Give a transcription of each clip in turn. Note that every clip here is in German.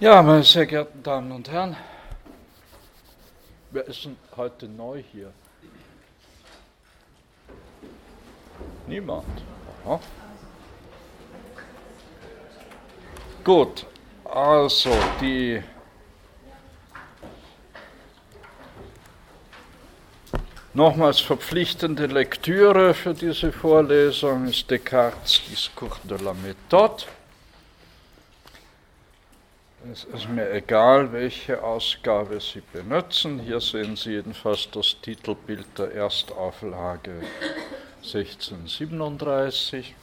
Ja, meine sehr geehrten Damen und Herren, wer ist heute neu hier? Niemand. Aha. Gut, also die nochmals verpflichtende Lektüre für diese Vorlesung ist Descartes Discours de la Méthode. Es ist mir egal, welche Ausgabe Sie benutzen. Hier sehen Sie jedenfalls das Titelbild der Erstauflage 1637.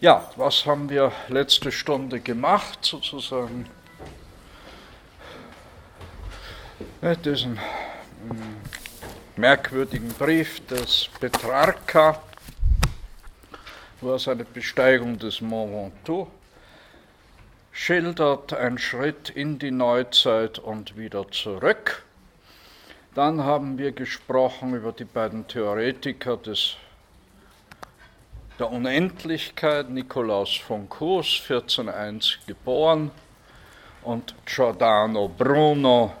Ja, was haben wir letzte Stunde gemacht, sozusagen? Mit diesem hm, merkwürdigen Brief des Petrarca, wo er seine Besteigung des Mont Ventoux schildert, ein Schritt in die Neuzeit und wieder zurück. Dann haben wir gesprochen über die beiden Theoretiker des, der Unendlichkeit, Nikolaus von Kos, 1401 geboren, und Giordano Bruno,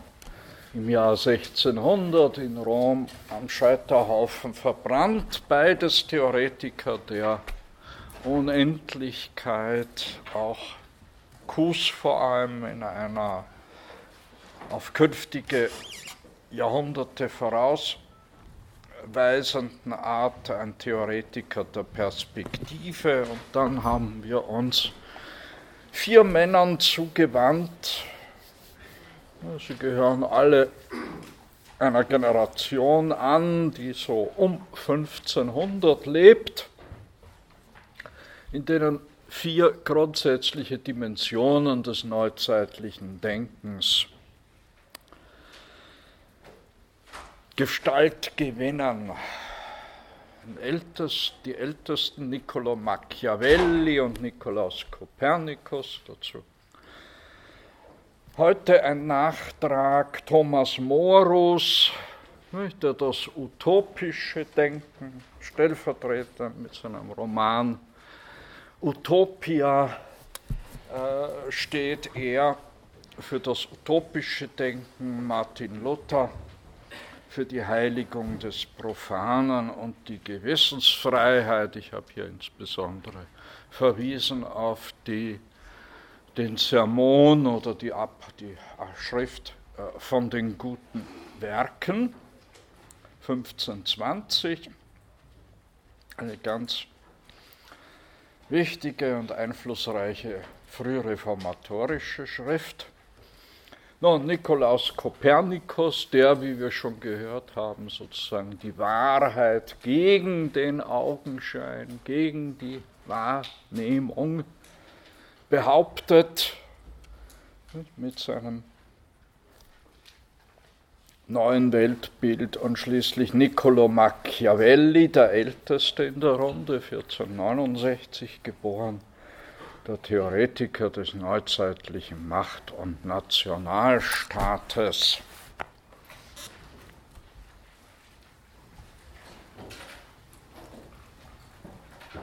im Jahr 1600 in Rom am Scheiterhaufen verbrannt. Beides Theoretiker der Unendlichkeit, auch Kuss vor allem in einer auf künftige Jahrhunderte vorausweisenden Art ein Theoretiker der Perspektive. Und dann haben wir uns vier Männern zugewandt. Sie gehören alle einer Generation an, die so um 1500 lebt, in denen vier grundsätzliche Dimensionen des neuzeitlichen Denkens Gestalt gewinnen. die ältesten Niccolo Machiavelli und Nikolaus Kopernikus dazu. Heute ein Nachtrag Thomas Morus, der das utopische Denken stellvertretend mit seinem Roman Utopia äh, steht er für das utopische Denken, Martin Luther für die Heiligung des Profanen und die Gewissensfreiheit. Ich habe hier insbesondere verwiesen auf die, den Sermon oder die, Ab, die Schrift äh, von den guten Werken 1520. Eine ganz wichtige und einflussreiche frühreformatorische Schrift. Nun, Nikolaus Kopernikus, der, wie wir schon gehört haben, sozusagen die Wahrheit gegen den Augenschein, gegen die Wahrnehmung behauptet, mit seinem neuen Weltbild und schließlich Niccolo Machiavelli, der älteste in der Runde, 1469 geboren der Theoretiker des neuzeitlichen Macht- und Nationalstaates.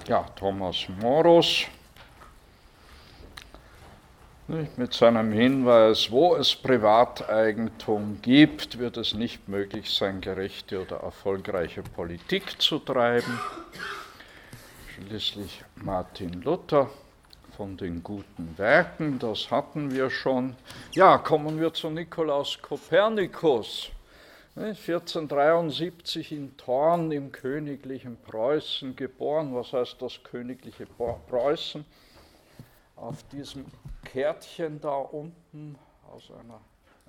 Ja, Thomas Morus mit seinem Hinweis, wo es Privateigentum gibt, wird es nicht möglich sein, gerechte oder erfolgreiche Politik zu treiben. Schließlich Martin Luther von den guten Werken, das hatten wir schon. Ja, kommen wir zu Nikolaus Kopernikus. 1473 in Thorn im königlichen Preußen geboren. Was heißt das königliche Preußen? Auf diesem Kärtchen da unten aus einer,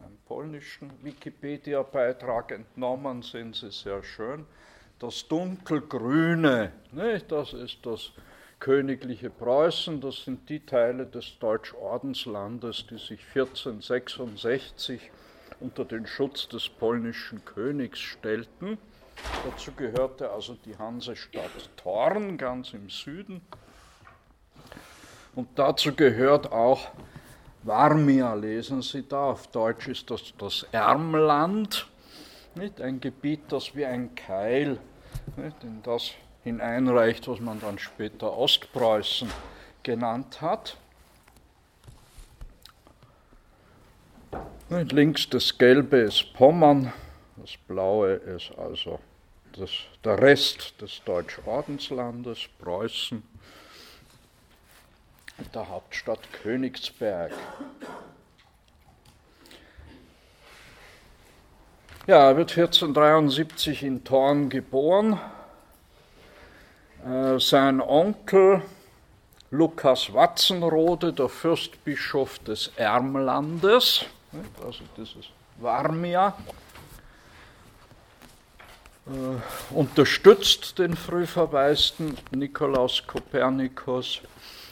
einem polnischen Wikipedia-Beitrag entnommen sind sie sehr schön. Das dunkelgrüne, nicht? das ist das königliche Preußen, das sind die Teile des Deutschordenslandes, die sich 1466 unter den Schutz des polnischen Königs stellten. Dazu gehörte also die Hansestadt Thorn ganz im Süden. Und dazu gehört auch Warmia, lesen Sie da, auf Deutsch ist das das Ärmland, nicht? ein Gebiet, das wie ein Keil nicht? in das hineinreicht, was man dann später Ostpreußen genannt hat. Und links das Gelbe ist Pommern, das Blaue ist also das, der Rest des Deutschordenslandes, Preußen, der Hauptstadt Königsberg. Ja, er wird 1473 in Thorn geboren. Äh, sein Onkel Lukas Watzenrode, der Fürstbischof des Ermlandes, also dieses Warmia, äh, unterstützt den frühverwaisten Nikolaus Kopernikus.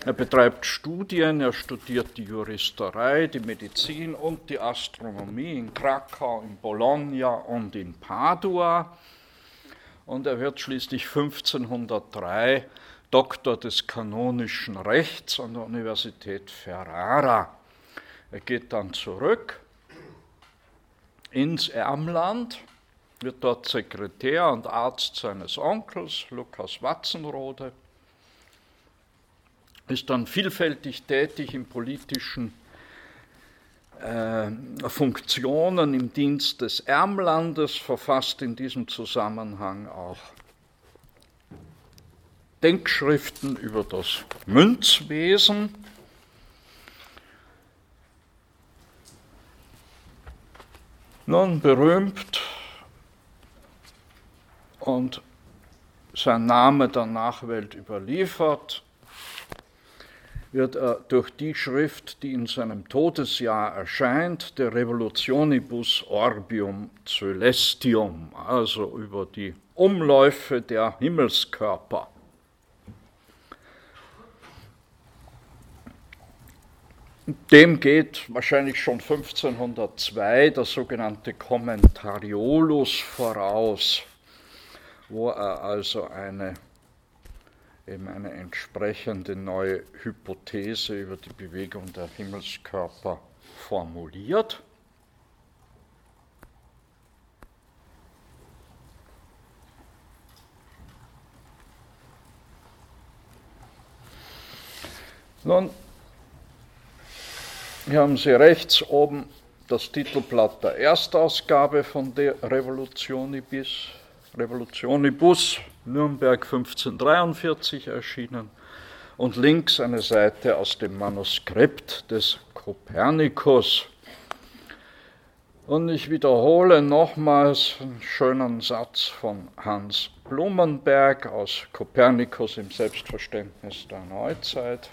Er betreibt Studien, er studiert die Juristerei, die Medizin und die Astronomie in Krakau, in Bologna und in Padua. Und er wird schließlich 1503 Doktor des kanonischen Rechts an der Universität Ferrara. Er geht dann zurück ins Ermland wird dort Sekretär und Arzt seines Onkels, Lukas Watzenrode, ist dann vielfältig tätig in politischen äh, Funktionen im Dienst des Ermlandes, verfasst in diesem Zusammenhang auch Denkschriften über das Münzwesen. Nun berühmt und sein Name der Nachwelt überliefert, wird er durch die Schrift, die in seinem Todesjahr erscheint, der Revolutionibus Orbium Celestium, also über die Umläufe der Himmelskörper. Dem geht wahrscheinlich schon 1502 der sogenannte Kommentariolus voraus wo er also eine, eben eine entsprechende neue Hypothese über die Bewegung der Himmelskörper formuliert. Nun, hier haben Sie rechts oben das Titelblatt der Erstausgabe von der Revolutionibus Revolutionibus, Nürnberg 1543 erschienen, und links eine Seite aus dem Manuskript des Kopernikus. Und ich wiederhole nochmals einen schönen Satz von Hans Blumenberg aus Kopernikus im Selbstverständnis der Neuzeit.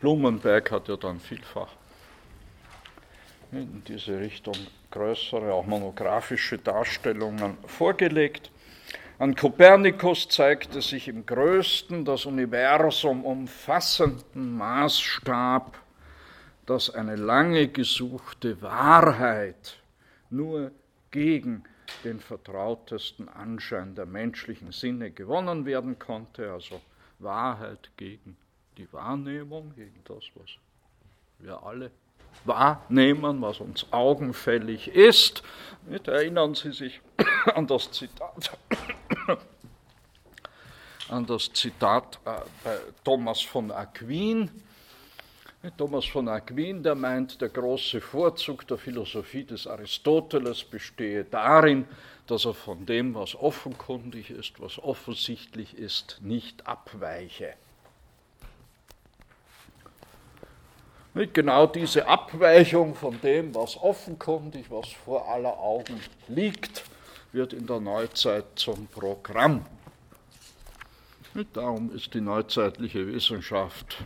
Blumenberg hat ja dann vielfach in diese Richtung größere, auch monographische Darstellungen vorgelegt. An Kopernikus zeigte sich im größten, das Universum umfassenden Maßstab, dass eine lange gesuchte Wahrheit nur gegen den vertrautesten Anschein der menschlichen Sinne gewonnen werden konnte, also Wahrheit gegen die Wahrnehmung, gegen das, was wir alle wahrnehmen, was uns augenfällig ist. Erinnern Sie sich an das Zitat, an das Zitat äh, bei Thomas von Aquin. Thomas von Aquin, der meint, der große Vorzug der Philosophie des Aristoteles bestehe darin, dass er von dem, was offenkundig ist, was offensichtlich ist, nicht abweiche. Genau diese Abweichung von dem, was offenkundig, was vor aller Augen liegt, wird in der Neuzeit zum Programm. Darum ist die neuzeitliche Wissenschaft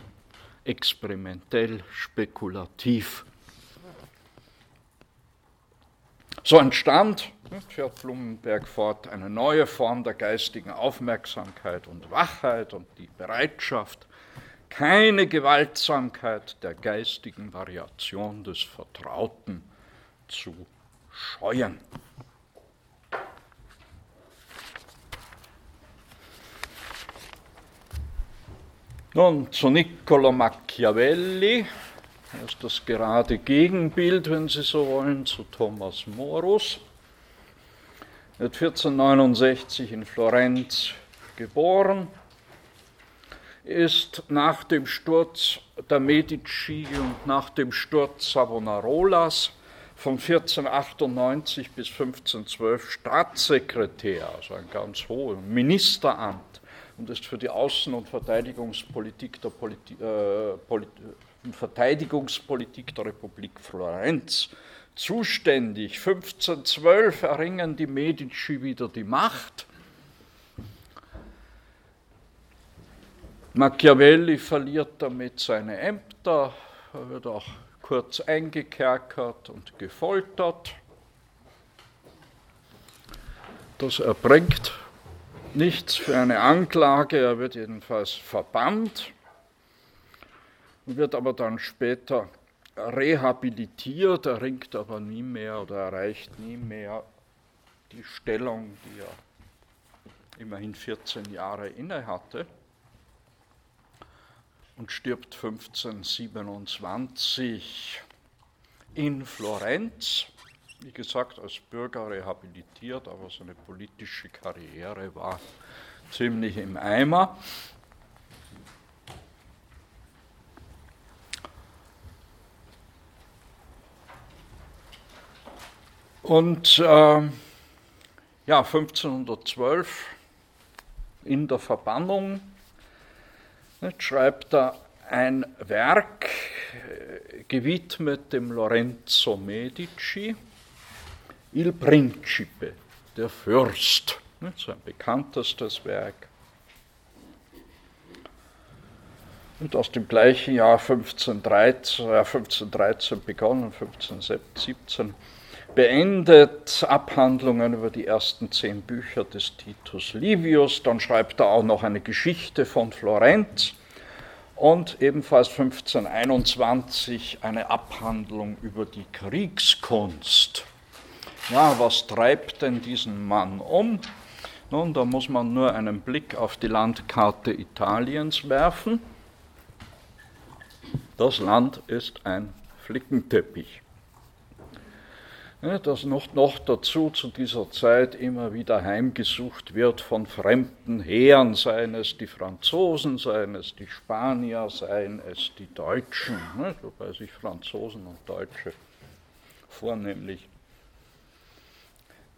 experimentell, spekulativ. So entstand, fährt Blumenberg fort, eine neue Form der geistigen Aufmerksamkeit und Wachheit und die Bereitschaft, keine Gewaltsamkeit der geistigen Variation des Vertrauten zu scheuen. Nun zu Niccolo Machiavelli, das ist das gerade Gegenbild, wenn Sie so wollen, zu Thomas Morus. Er wird 1469 in Florenz geboren ist nach dem Sturz der Medici und nach dem Sturz Savonarolas von 1498 bis 1512 Staatssekretär, also ein ganz hohes Ministeramt und ist für die Außen- und Verteidigungspolitik der, Politi äh, Polit Verteidigungspolitik der Republik Florenz zuständig. 1512 erringen die Medici wieder die Macht. Machiavelli verliert damit seine Ämter, er wird auch kurz eingekerkert und gefoltert. Das erbringt nichts für eine Anklage, er wird jedenfalls verbannt, wird aber dann später rehabilitiert, erringt aber nie mehr oder erreicht nie mehr die Stellung, die er immerhin 14 Jahre innehatte und stirbt 1527 in Florenz. Wie gesagt, als Bürger rehabilitiert, aber seine politische Karriere war ziemlich im Eimer. Und äh, ja, 1512 in der Verbannung nicht, schreibt er ein Werk äh, gewidmet dem Lorenzo Medici, Il Principe, der Fürst, nicht, sein bekanntestes Werk. Und aus dem gleichen Jahr 1513, äh, 1513 begonnen, 1517 beendet Abhandlungen über die ersten zehn Bücher des Titus Livius, dann schreibt er auch noch eine Geschichte von Florenz und ebenfalls 1521 eine Abhandlung über die Kriegskunst. Ja, was treibt denn diesen Mann um? Nun, da muss man nur einen Blick auf die Landkarte Italiens werfen. Das Land ist ein Flickenteppich dass noch, noch dazu zu dieser Zeit immer wieder heimgesucht wird von fremden Heeren, seien es die Franzosen, seien es die Spanier, seien es die Deutschen, wobei sich Franzosen und Deutsche vornehmlich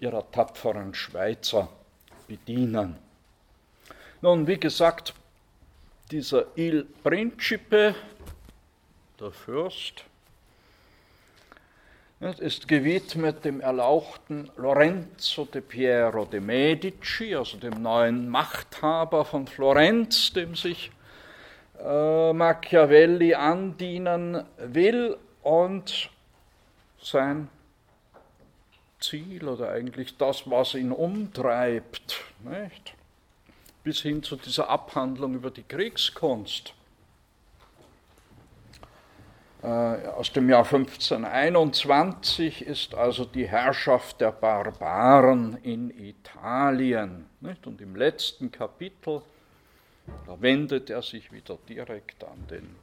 ihrer tapferen Schweizer bedienen. Nun, wie gesagt, dieser Il Principe, der Fürst, ist gewidmet dem erlauchten Lorenzo de Piero de Medici, also dem neuen Machthaber von Florenz, dem sich äh, Machiavelli andienen will und sein Ziel oder eigentlich das, was ihn umtreibt, nicht? bis hin zu dieser Abhandlung über die Kriegskunst aus dem Jahr 1521 ist also die Herrschaft der Barbaren in Italien. Und im letzten Kapitel, da wendet er sich wieder direkt an den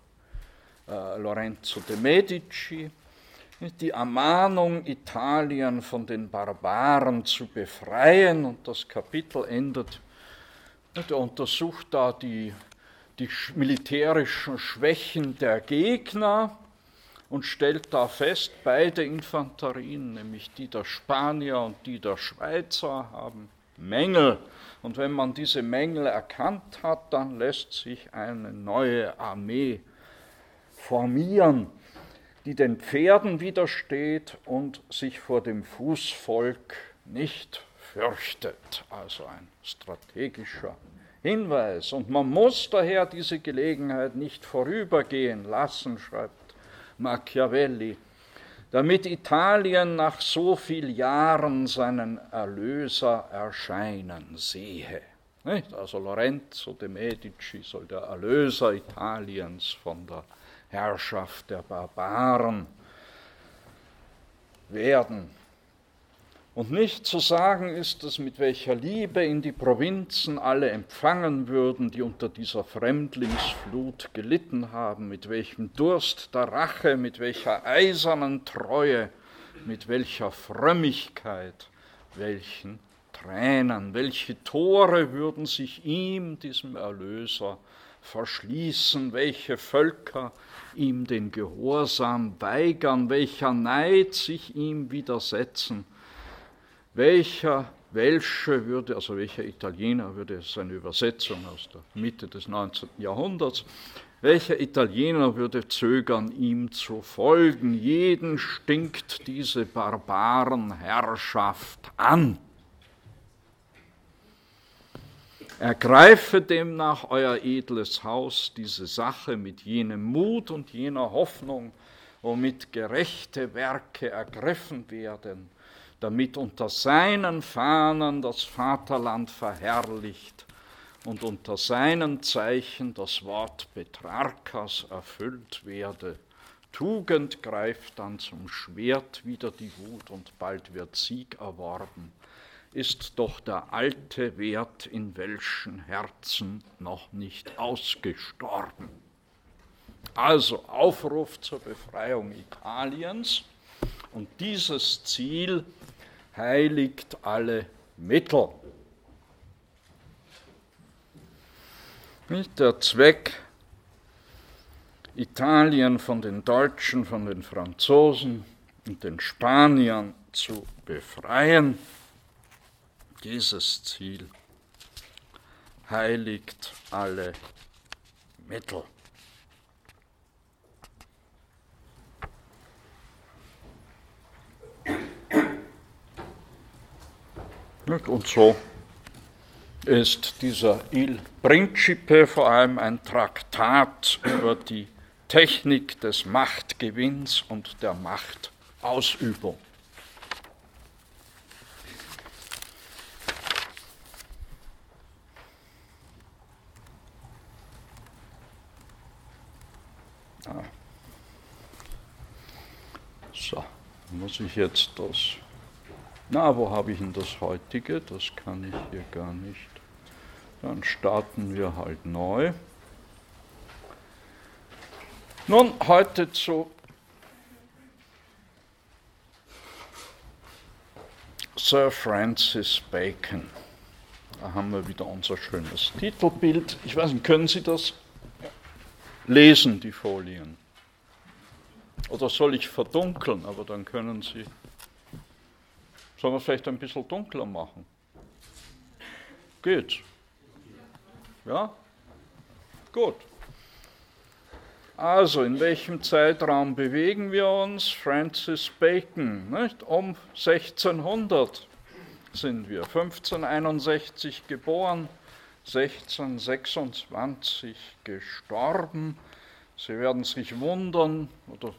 äh, Lorenzo de Medici, die Ermahnung, Italien von den Barbaren zu befreien. Und das Kapitel endet, er untersucht da die, die militärischen Schwächen der Gegner und stellt da fest, beide Infanterien, nämlich die der Spanier und die der Schweizer, haben Mängel. Und wenn man diese Mängel erkannt hat, dann lässt sich eine neue Armee formieren, die den Pferden widersteht und sich vor dem Fußvolk nicht fürchtet. Also ein strategischer Hinweis. Und man muss daher diese Gelegenheit nicht vorübergehen lassen, schreibt Machiavelli, damit Italien nach so vielen Jahren seinen Erlöser erscheinen sehe. Also Lorenzo de Medici soll der Erlöser Italiens von der Herrschaft der Barbaren werden. Und nicht zu sagen ist es, mit welcher Liebe in die Provinzen alle empfangen würden, die unter dieser Fremdlingsflut gelitten haben, mit welchem Durst der Rache, mit welcher eisernen Treue, mit welcher Frömmigkeit, welchen Tränen, welche Tore würden sich ihm, diesem Erlöser, verschließen, welche Völker ihm den Gehorsam weigern, welcher Neid sich ihm widersetzen, welcher Welsche würde, also welcher Italiener würde, es eine Übersetzung aus der Mitte des 19. Jahrhunderts, welcher Italiener würde zögern, ihm zu folgen? Jeden stinkt diese Barbarenherrschaft an. Ergreife demnach euer edles Haus diese Sache mit jenem Mut und jener Hoffnung, womit gerechte Werke ergriffen werden, damit unter seinen Fahnen das Vaterland verherrlicht und unter seinen Zeichen das Wort Petrarchas erfüllt werde. Tugend greift dann zum Schwert wieder die Wut und bald wird Sieg erworben. Ist doch der alte Wert in welchen Herzen noch nicht ausgestorben. Also Aufruf zur Befreiung Italiens und dieses Ziel heiligt alle Mittel. Der Zweck, Italien von den Deutschen, von den Franzosen und den Spaniern zu befreien, dieses Ziel heiligt alle Mittel. Und so ist dieser Il Principe vor allem ein Traktat über die Technik des Machtgewinns und der Machtausübung. Ah. So, muss ich jetzt das. Na, wo habe ich denn das heutige? Das kann ich hier gar nicht. Dann starten wir halt neu. Nun, heute zu Sir Francis Bacon. Da haben wir wieder unser schönes Titelbild. Ich weiß nicht, können Sie das lesen, die Folien? Oder soll ich verdunkeln? Aber dann können Sie. Sollen wir es vielleicht ein bisschen dunkler machen? Geht's? Ja? Gut. Also, in welchem Zeitraum bewegen wir uns? Francis Bacon, nicht? um 1600 sind wir. 1561 geboren, 1626 gestorben. Sie werden sich wundern oder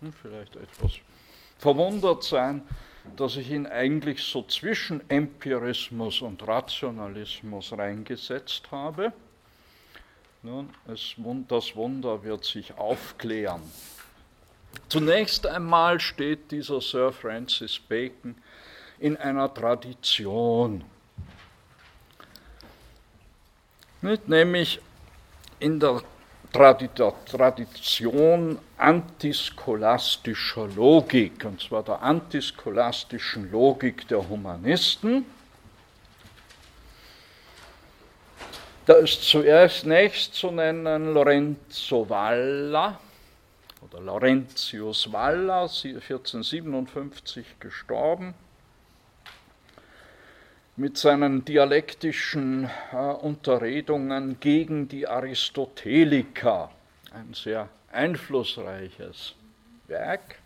hm, vielleicht etwas verwundert sein, dass ich ihn eigentlich so zwischen Empirismus und Rationalismus reingesetzt habe. Nun, es, das Wunder wird sich aufklären. Zunächst einmal steht dieser Sir Francis Bacon in einer Tradition, nämlich in der Tradition antischolastischer Logik, und zwar der antischolastischen Logik der Humanisten. Da ist zuerst nächst zu nennen Lorenzo Valla oder Laurentius Valla, 1457 gestorben mit seinen dialektischen äh, Unterredungen gegen die Aristoteliker. Ein sehr einflussreiches Werk.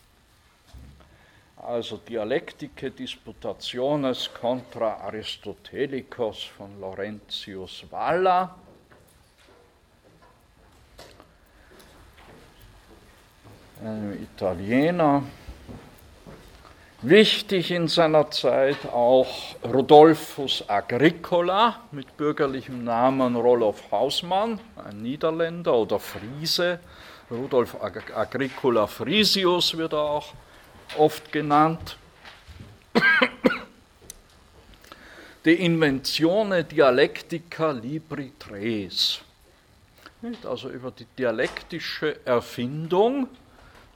Also Dialektike Disputationes contra Aristotelicos von Laurentius Valla. Ein Italiener, Wichtig in seiner Zeit auch Rodolphus Agricola mit bürgerlichem Namen Roloff Hausmann, ein Niederländer oder Friese. Rudolf Agricola Frisius wird er auch oft genannt. De Inventione Dialectica Libri Tres. Also über die dialektische Erfindung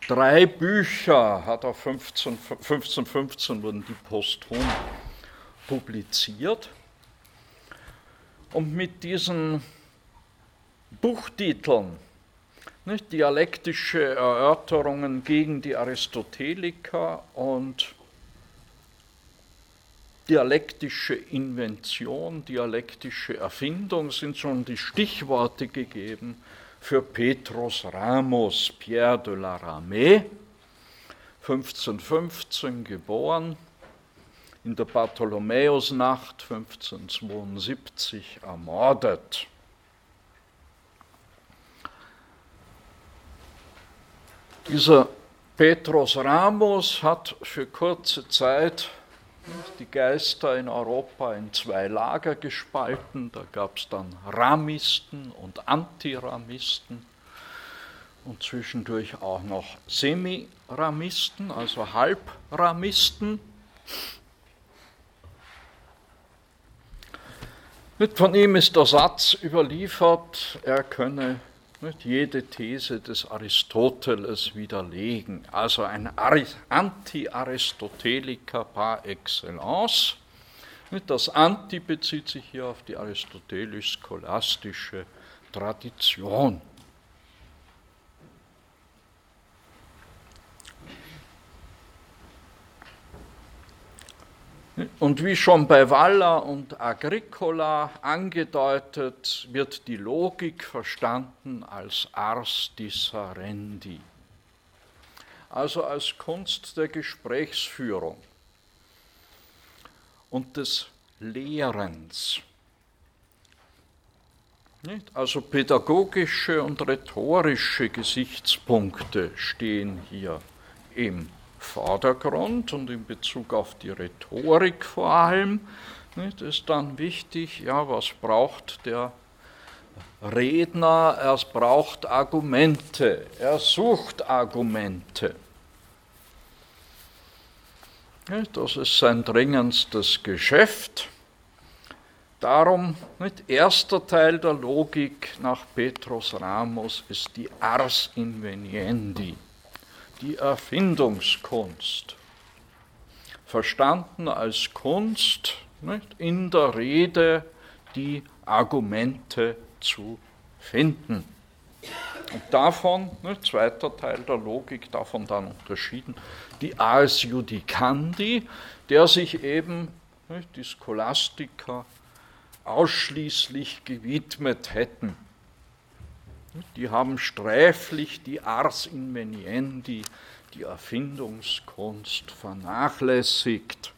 Drei Bücher hat er 15, 1515 wurden die posthum publiziert. Und mit diesen Buchtiteln nicht, dialektische Erörterungen gegen die Aristoteliker und dialektische Invention, dialektische Erfindung sind schon die Stichworte gegeben für Petrus Ramos, Pierre de la Ramée, 1515 geboren, in der Bartholomäusnacht 1572 ermordet. Dieser Petrus Ramos hat für kurze Zeit die Geister in Europa in zwei Lager gespalten. Da gab es dann Ramisten und Antiramisten und zwischendurch auch noch Semiramisten, also Halbramisten. Von ihm ist der Satz überliefert, er könne jede These des Aristoteles widerlegen. Also ein Anti-Aristoteliker par excellence. Das Anti bezieht sich hier auf die aristotelisch-scholastische Tradition. Und wie schon bei Waller und Agricola angedeutet, wird die Logik verstanden als ars disserendi, also als Kunst der Gesprächsführung und des Lehrens. Also pädagogische und rhetorische Gesichtspunkte stehen hier im Vordergrund und in Bezug auf die Rhetorik vor allem nicht, ist dann wichtig, ja, was braucht der Redner? Er braucht Argumente, er sucht Argumente. Das ist sein dringendstes Geschäft. Darum, nicht, erster Teil der Logik nach Petrus Ramos ist die Ars inveniendi die Erfindungskunst, verstanden als Kunst, nicht, in der Rede die Argumente zu finden. Und davon, ne, zweiter Teil der Logik, davon dann unterschieden, die Ars Judicandi, der sich eben ne, die Scholastiker ausschließlich gewidmet hätten die haben sträflich die Ars inveniendi, die Erfindungskunst, vernachlässigt,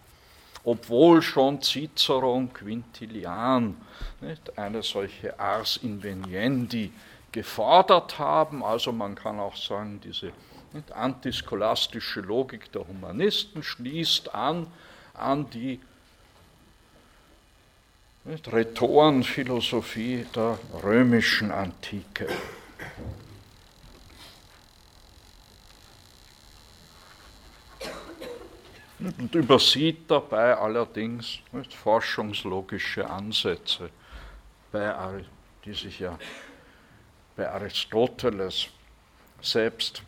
obwohl schon Cicero und Quintilian nicht, eine solche Ars inveniendi gefordert haben. Also man kann auch sagen, diese nicht, antischolastische Logik der Humanisten schließt an an die Rhetorenphilosophie der römischen Antike. Und übersieht dabei allerdings nicht, forschungslogische Ansätze, bei, die sich ja bei Aristoteles selbst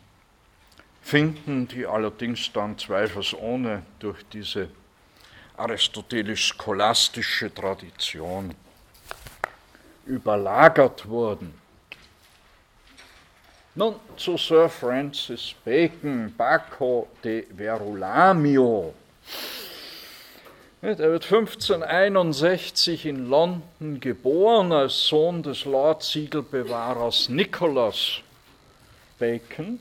finden, die allerdings dann zweifelsohne durch diese aristotelisch-scholastische Tradition überlagert wurden. Nun zu Sir Francis Bacon, Bacco de Verulamio. Er wird 1561 in London geboren als Sohn des Lord Siegelbewahrers Nicholas Bacon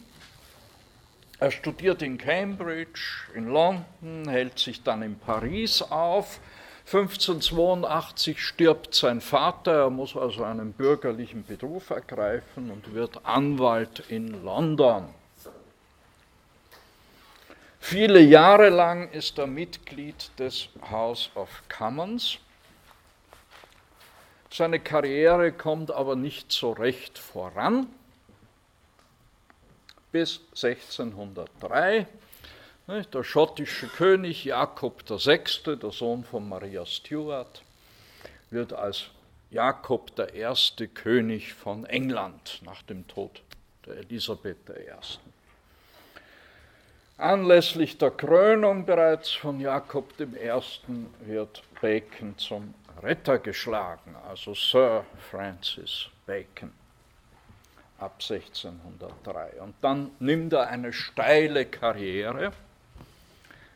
er studiert in Cambridge, in London, hält sich dann in Paris auf. 1582 stirbt sein Vater, er muss also einen bürgerlichen Beruf ergreifen und wird Anwalt in London. Viele Jahre lang ist er Mitglied des House of Commons. Seine Karriere kommt aber nicht so recht voran bis 1603. Der schottische König Jakob VI., der Sohn von Maria Stuart, wird als Jakob erste König von England nach dem Tod der Elisabeth I. Anlässlich der Krönung bereits von Jakob I. wird Bacon zum Retter geschlagen, also Sir Francis Bacon. Ab 1603. Und dann nimmt er eine steile Karriere.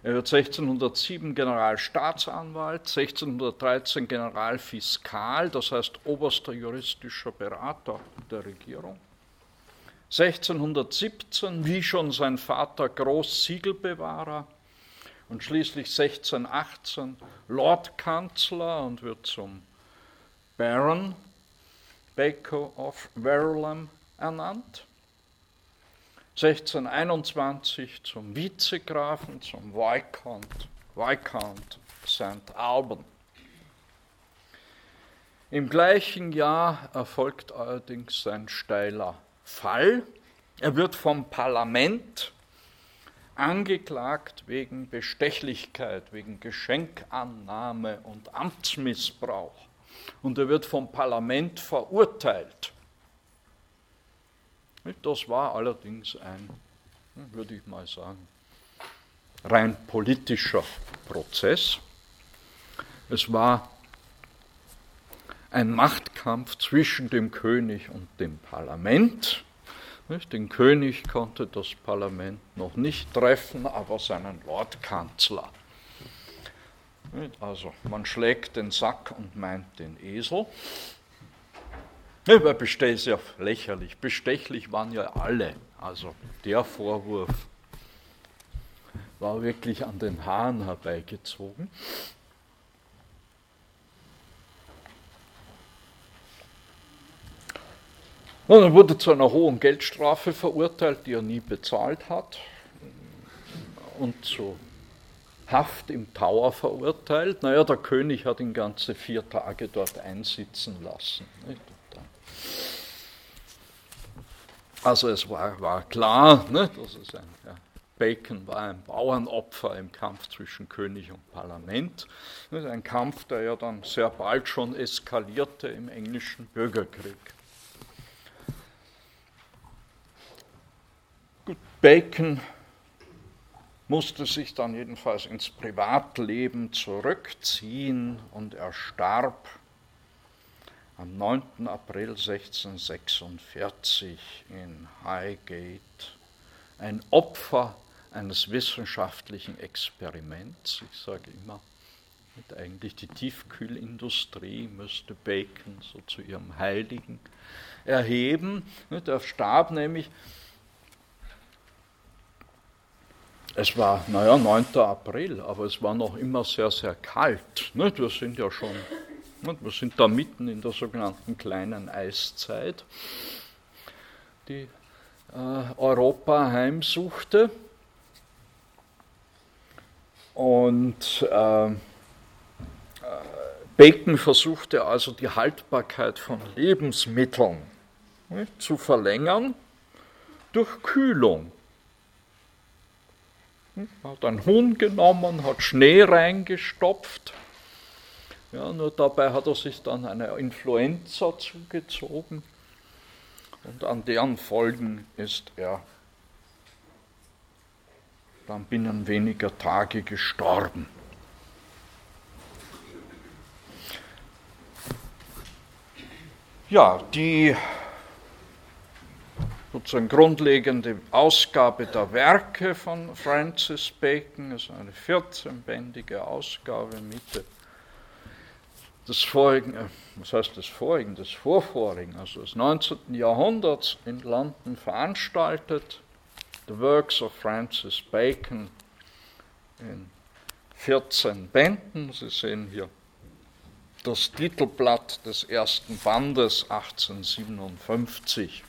Er wird 1607 Generalstaatsanwalt, 1613 Generalfiskal, das heißt oberster juristischer Berater der Regierung. 1617, wie schon sein Vater, Großsiegelbewahrer und schließlich 1618 Lordkanzler und wird zum Baron Bacon of Verulam ernannt. 1621 zum Vizegrafen, zum Viscount, Viscount St. Alban. Im gleichen Jahr erfolgt allerdings sein steiler Fall. Er wird vom Parlament angeklagt wegen Bestechlichkeit, wegen Geschenkannahme und Amtsmissbrauch. Und er wird vom Parlament verurteilt. Das war allerdings ein, würde ich mal sagen, rein politischer Prozess. Es war ein Machtkampf zwischen dem König und dem Parlament. Den König konnte das Parlament noch nicht treffen, aber seinen Lordkanzler. Also man schlägt den Sack und meint den Esel. Ja, Bestech ist ja lächerlich. Bestechlich waren ja alle. Also der Vorwurf war wirklich an den Haaren herbeigezogen. Und er wurde zu einer hohen Geldstrafe verurteilt, die er nie bezahlt hat, und zu Haft im Tower verurteilt. Naja, der König hat ihn ganze vier Tage dort einsitzen lassen. Also es war, war klar, ne, dass es ein, ja, Bacon war ein Bauernopfer im Kampf zwischen König und Parlament. Ein Kampf, der ja dann sehr bald schon eskalierte im englischen Bürgerkrieg. Gut, Bacon musste sich dann jedenfalls ins Privatleben zurückziehen und er starb am 9. April 1646 in Highgate, ein Opfer eines wissenschaftlichen Experiments. Ich sage immer, mit eigentlich die Tiefkühlindustrie müsste Bacon so zu ihrem Heiligen erheben. Er starb nämlich, es war, naja, 9. April, aber es war noch immer sehr, sehr kalt. Wir sind ja schon wir sind da mitten in der sogenannten kleinen Eiszeit, die äh, Europa heimsuchte. Und äh, äh, Bacon versuchte also die Haltbarkeit von Lebensmitteln nicht, zu verlängern durch Kühlung. Er hat einen Huhn genommen, hat Schnee reingestopft ja, nur dabei hat er sich dann eine Influenza zugezogen und an deren Folgen ist er dann binnen weniger Tage gestorben. Ja, die sozusagen grundlegende Ausgabe der Werke von Francis Bacon ist eine 14-bändige Ausgabe Mitte des vorigen, äh, was heißt des vorigen, des vorvorigen, also des 19. Jahrhunderts in London veranstaltet. The Works of Francis Bacon in 14 Bänden. Sie sehen hier das Titelblatt des ersten Bandes 1857.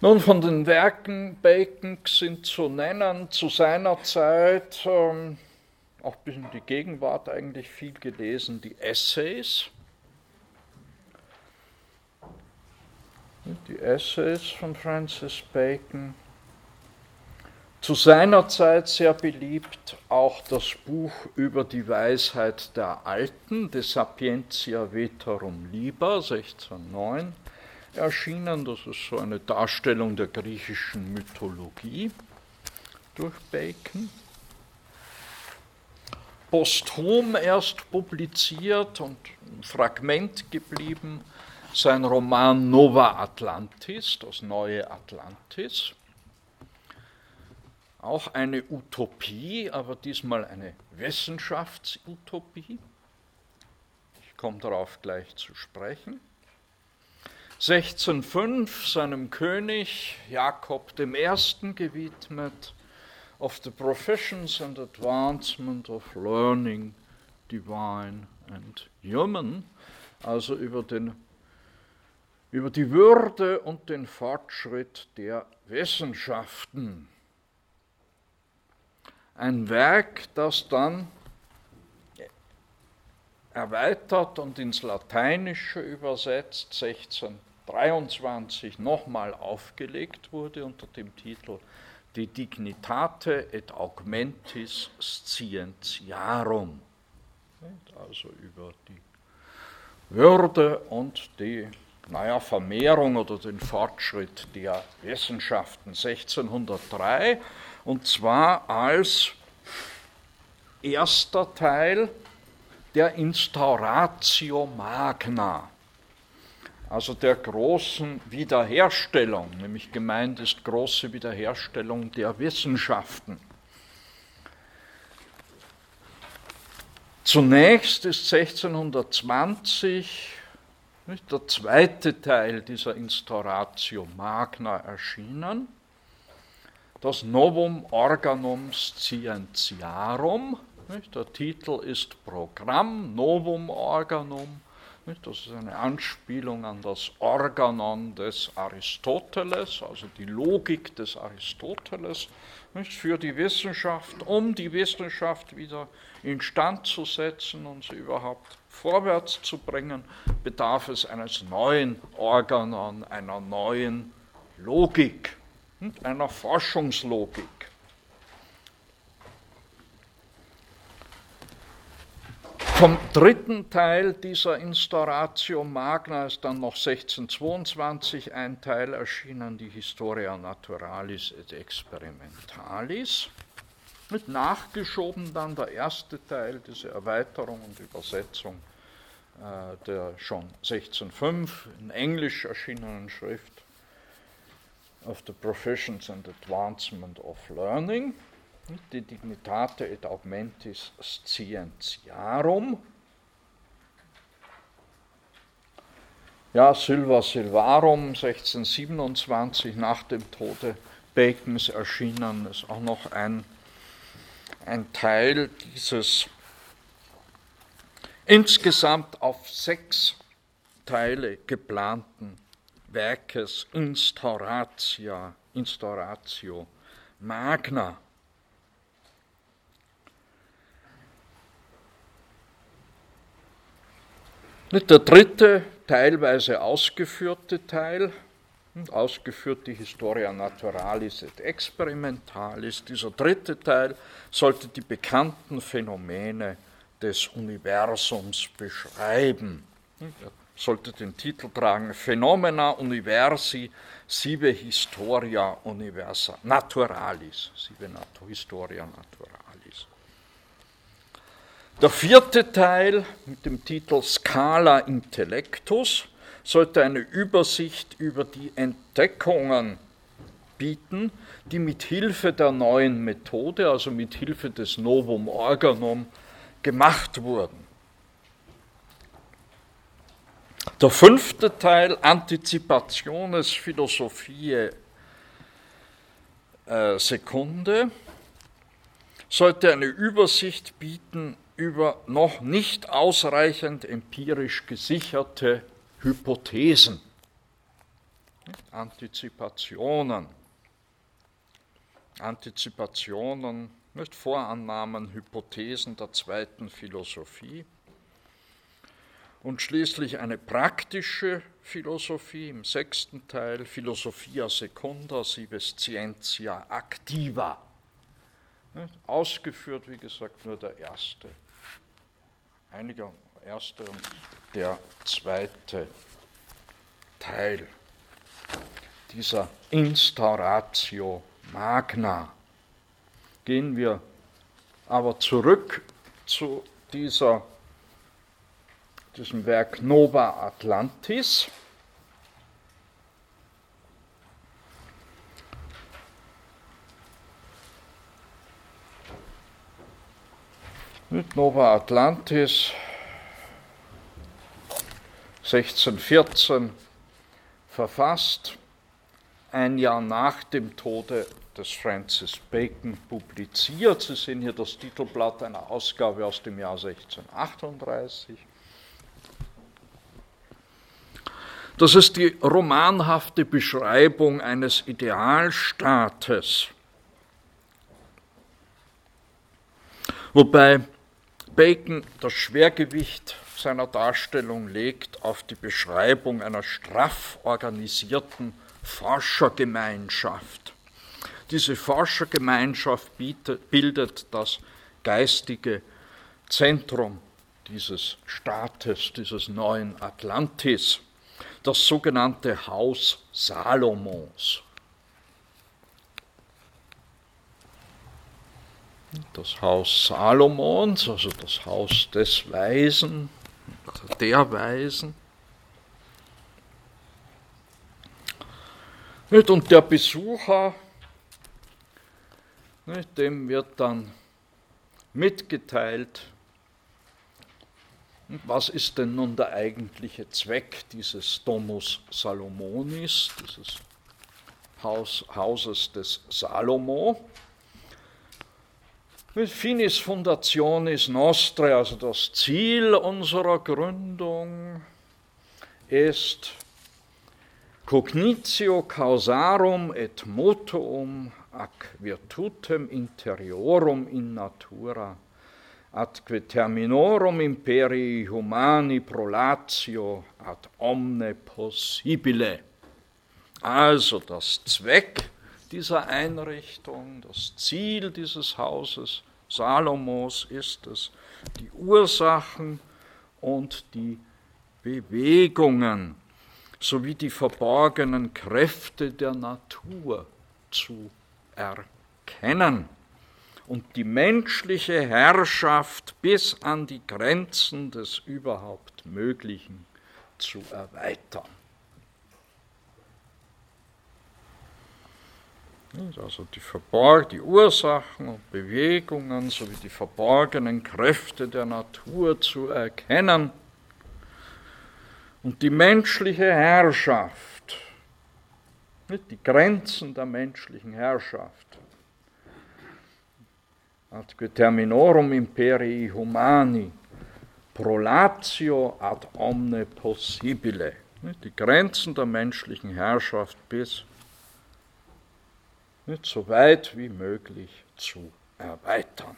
Nun, von den Werken Bacons sind zu nennen zu seiner Zeit ähm, auch bis in die Gegenwart eigentlich viel gelesen, die Essays. Die Essays von Francis Bacon. Zu seiner Zeit sehr beliebt auch das Buch über die Weisheit der Alten, De Sapientia Veterum Liber, 1609 erschienen. Das ist so eine Darstellung der griechischen Mythologie durch Bacon. Posthum erst publiziert und ein Fragment geblieben, sein Roman Nova Atlantis, das neue Atlantis. Auch eine Utopie, aber diesmal eine Wissenschaftsutopie. Ich komme darauf gleich zu sprechen. 1605 seinem König Jakob I. gewidmet, of the professions and advancement of learning, divine and human, also über, den, über die Würde und den Fortschritt der Wissenschaften. Ein Werk, das dann erweitert und ins Lateinische übersetzt 1623 nochmal aufgelegt wurde unter dem Titel De Dignitate et Augmentis Scientiarum, also über die Würde und die naja, Vermehrung oder den Fortschritt der Wissenschaften. 1603 und zwar als erster Teil der Instauratio Magna, also der großen Wiederherstellung, nämlich gemeint ist große Wiederherstellung der Wissenschaften. Zunächst ist 1620 nicht, der zweite Teil dieser Instauratio Magna erschienen, das Novum Organum Scientiarum, nicht? Der Titel ist Programm Novum Organum. Das ist eine Anspielung an das Organon des Aristoteles, also die Logik des Aristoteles für die Wissenschaft, um die Wissenschaft wieder instand zu setzen und sie überhaupt vorwärts zu bringen, bedarf es eines neuen Organon, einer neuen Logik, einer Forschungslogik. Vom dritten Teil dieser Instauratio Magna ist dann noch 1622 ein Teil erschienen, die Historia Naturalis et Experimentalis. Mit nachgeschoben dann der erste Teil, diese Erweiterung und Übersetzung äh, der schon 1605 in Englisch erschienenen Schrift of the Professions and Advancement of Learning die Dignitate et Augmentis Scientiarum. Ja, Silva Silvarum, 1627 nach dem Tode Bacons erschienen, ist auch noch ein, ein Teil dieses insgesamt auf sechs Teile geplanten Werkes Instauratio Magna. Der dritte, teilweise ausgeführte Teil, ausgeführt die Historia Naturalis et Experimentalis, dieser dritte Teil sollte die bekannten Phänomene des Universums beschreiben. Er sollte den Titel tragen Phenomena Universi sive Historia Universa Naturalis, sive Historia Naturalis. Der vierte Teil mit dem Titel Scala Intellectus sollte eine Übersicht über die Entdeckungen bieten, die mit Hilfe der neuen Methode, also mit Hilfe des Novum Organum, gemacht wurden. Der fünfte Teil, Anticipationes Philosophiae äh, Sekunde, sollte eine Übersicht bieten über noch nicht ausreichend empirisch gesicherte Hypothesen, Antizipationen, Antizipationen, nicht Vorannahmen, Hypothesen der zweiten Philosophie. Und schließlich eine praktische Philosophie im sechsten Teil, Philosophia secunda sive scientia activa. Ausgeführt, wie gesagt, nur der erste einiger erste und der zweite Teil dieser Instauratio Magna. Gehen wir aber zurück zu dieser, diesem Werk Nova Atlantis. Mit Nova Atlantis 1614 verfasst, ein Jahr nach dem Tode des Francis Bacon publiziert. Sie sehen hier das Titelblatt einer Ausgabe aus dem Jahr 1638. Das ist die romanhafte Beschreibung eines Idealstaates, wobei Bacon das Schwergewicht seiner Darstellung legt auf die Beschreibung einer straff organisierten Forschergemeinschaft. Diese Forschergemeinschaft bietet, bildet das geistige Zentrum dieses Staates, dieses neuen Atlantis, das sogenannte Haus Salomons. Das Haus Salomons, also das Haus des Weisen, der Weisen. Und der Besucher dem wird dann mitgeteilt, was ist denn nun der eigentliche Zweck dieses Domus Salomonis, dieses Haus, Hauses des Salomo. Finis Fundationis Nostre, also das Ziel unserer Gründung, ist Cognitio causarum et motuum ac virtutem interiorum in natura, atque terminorum imperii humani prolatio ad omne possibile. Also das Zweck dieser Einrichtung, das Ziel dieses Hauses Salomos ist es, die Ursachen und die Bewegungen sowie die verborgenen Kräfte der Natur zu erkennen und die menschliche Herrschaft bis an die Grenzen des überhaupt Möglichen zu erweitern. Also die, Verborg die Ursachen und Bewegungen sowie die verborgenen Kräfte der Natur zu erkennen und die menschliche Herrschaft die Grenzen der menschlichen Herrschaft. Ad terminorum imperii humani, prolatio ad omne possibile. Die Grenzen der menschlichen Herrschaft bis so weit wie möglich zu erweitern.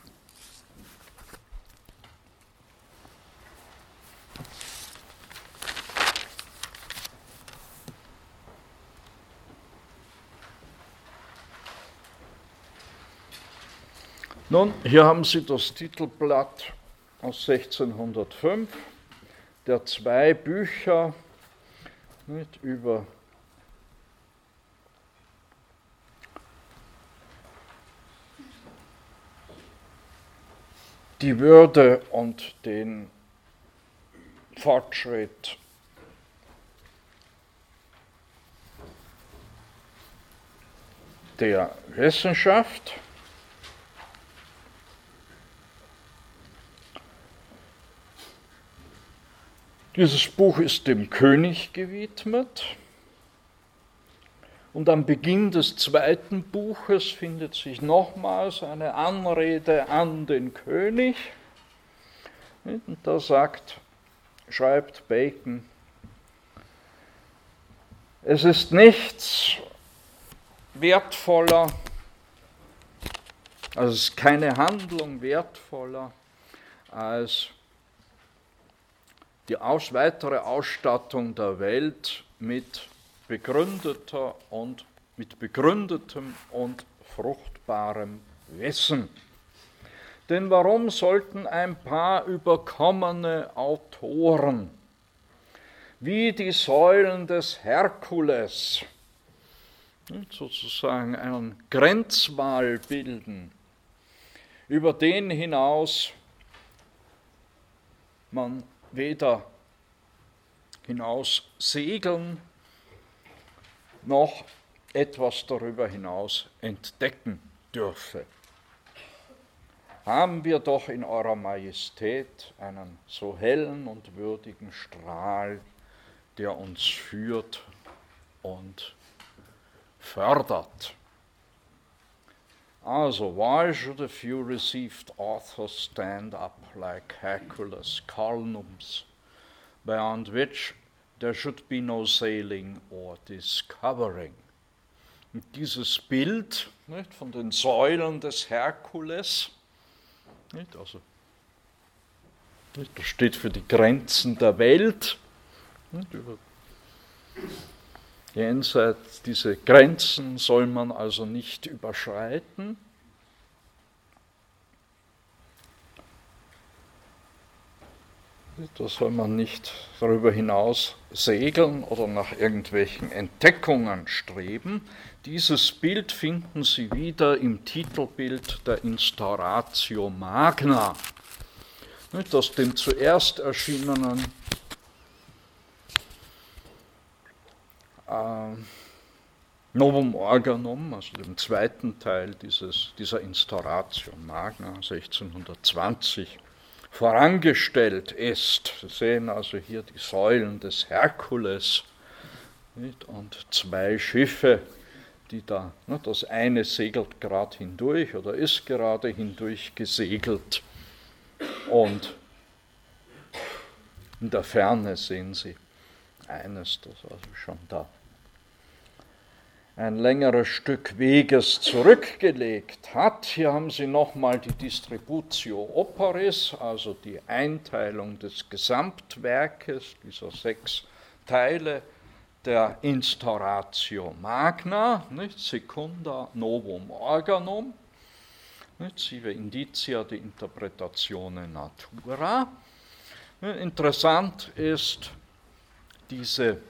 Nun, hier haben Sie das Titelblatt aus 1605 der zwei Bücher nicht, über die Würde und den Fortschritt der Wissenschaft. Dieses Buch ist dem König gewidmet. Und am Beginn des zweiten Buches findet sich nochmals eine Anrede an den König. Und da sagt, schreibt Bacon, es ist nichts wertvoller, also es ist keine Handlung wertvoller als die aus, weitere Ausstattung der Welt mit begründeter und mit begründetem und fruchtbarem Wissen. Denn warum sollten ein paar überkommene Autoren wie die Säulen des Herkules sozusagen einen Grenzwall bilden, über den hinaus man weder hinaus segeln noch etwas darüber hinaus entdecken dürfe. Haben wir doch in eurer Majestät einen so hellen und würdigen Strahl, der uns führt und fördert. Also, why should a few received authors stand up like Hercules columns, beyond which there should be no sailing or discovering? Und dieses Bild nicht, von den Säulen des Herkules, nicht, also, nicht, das steht für die Grenzen der Welt, nicht, über Jenseits diese Grenzen soll man also nicht überschreiten. Da soll man nicht darüber hinaus segeln oder nach irgendwelchen Entdeckungen streben. Dieses Bild finden Sie wieder im Titelbild der Instauratio Magna, aus dem zuerst erschienenen äh, Novum Organum, also dem zweiten Teil dieses, dieser Instauratio Magna 1620, vorangestellt ist. Sie sehen also hier die Säulen des Herkules nicht? und zwei Schiffe, die da, ne, das eine segelt gerade hindurch oder ist gerade hindurch gesegelt und in der Ferne sehen Sie eines, das also schon da ein längeres Stück Weges zurückgelegt hat. Hier haben Sie nochmal die Distributio Operis, also die Einteilung des Gesamtwerkes dieser sechs Teile der Instauratio Magna, nicht? Secunda Novum Organum, nicht? Sive Indicia de Interpretatione Natura. Interessant ist diese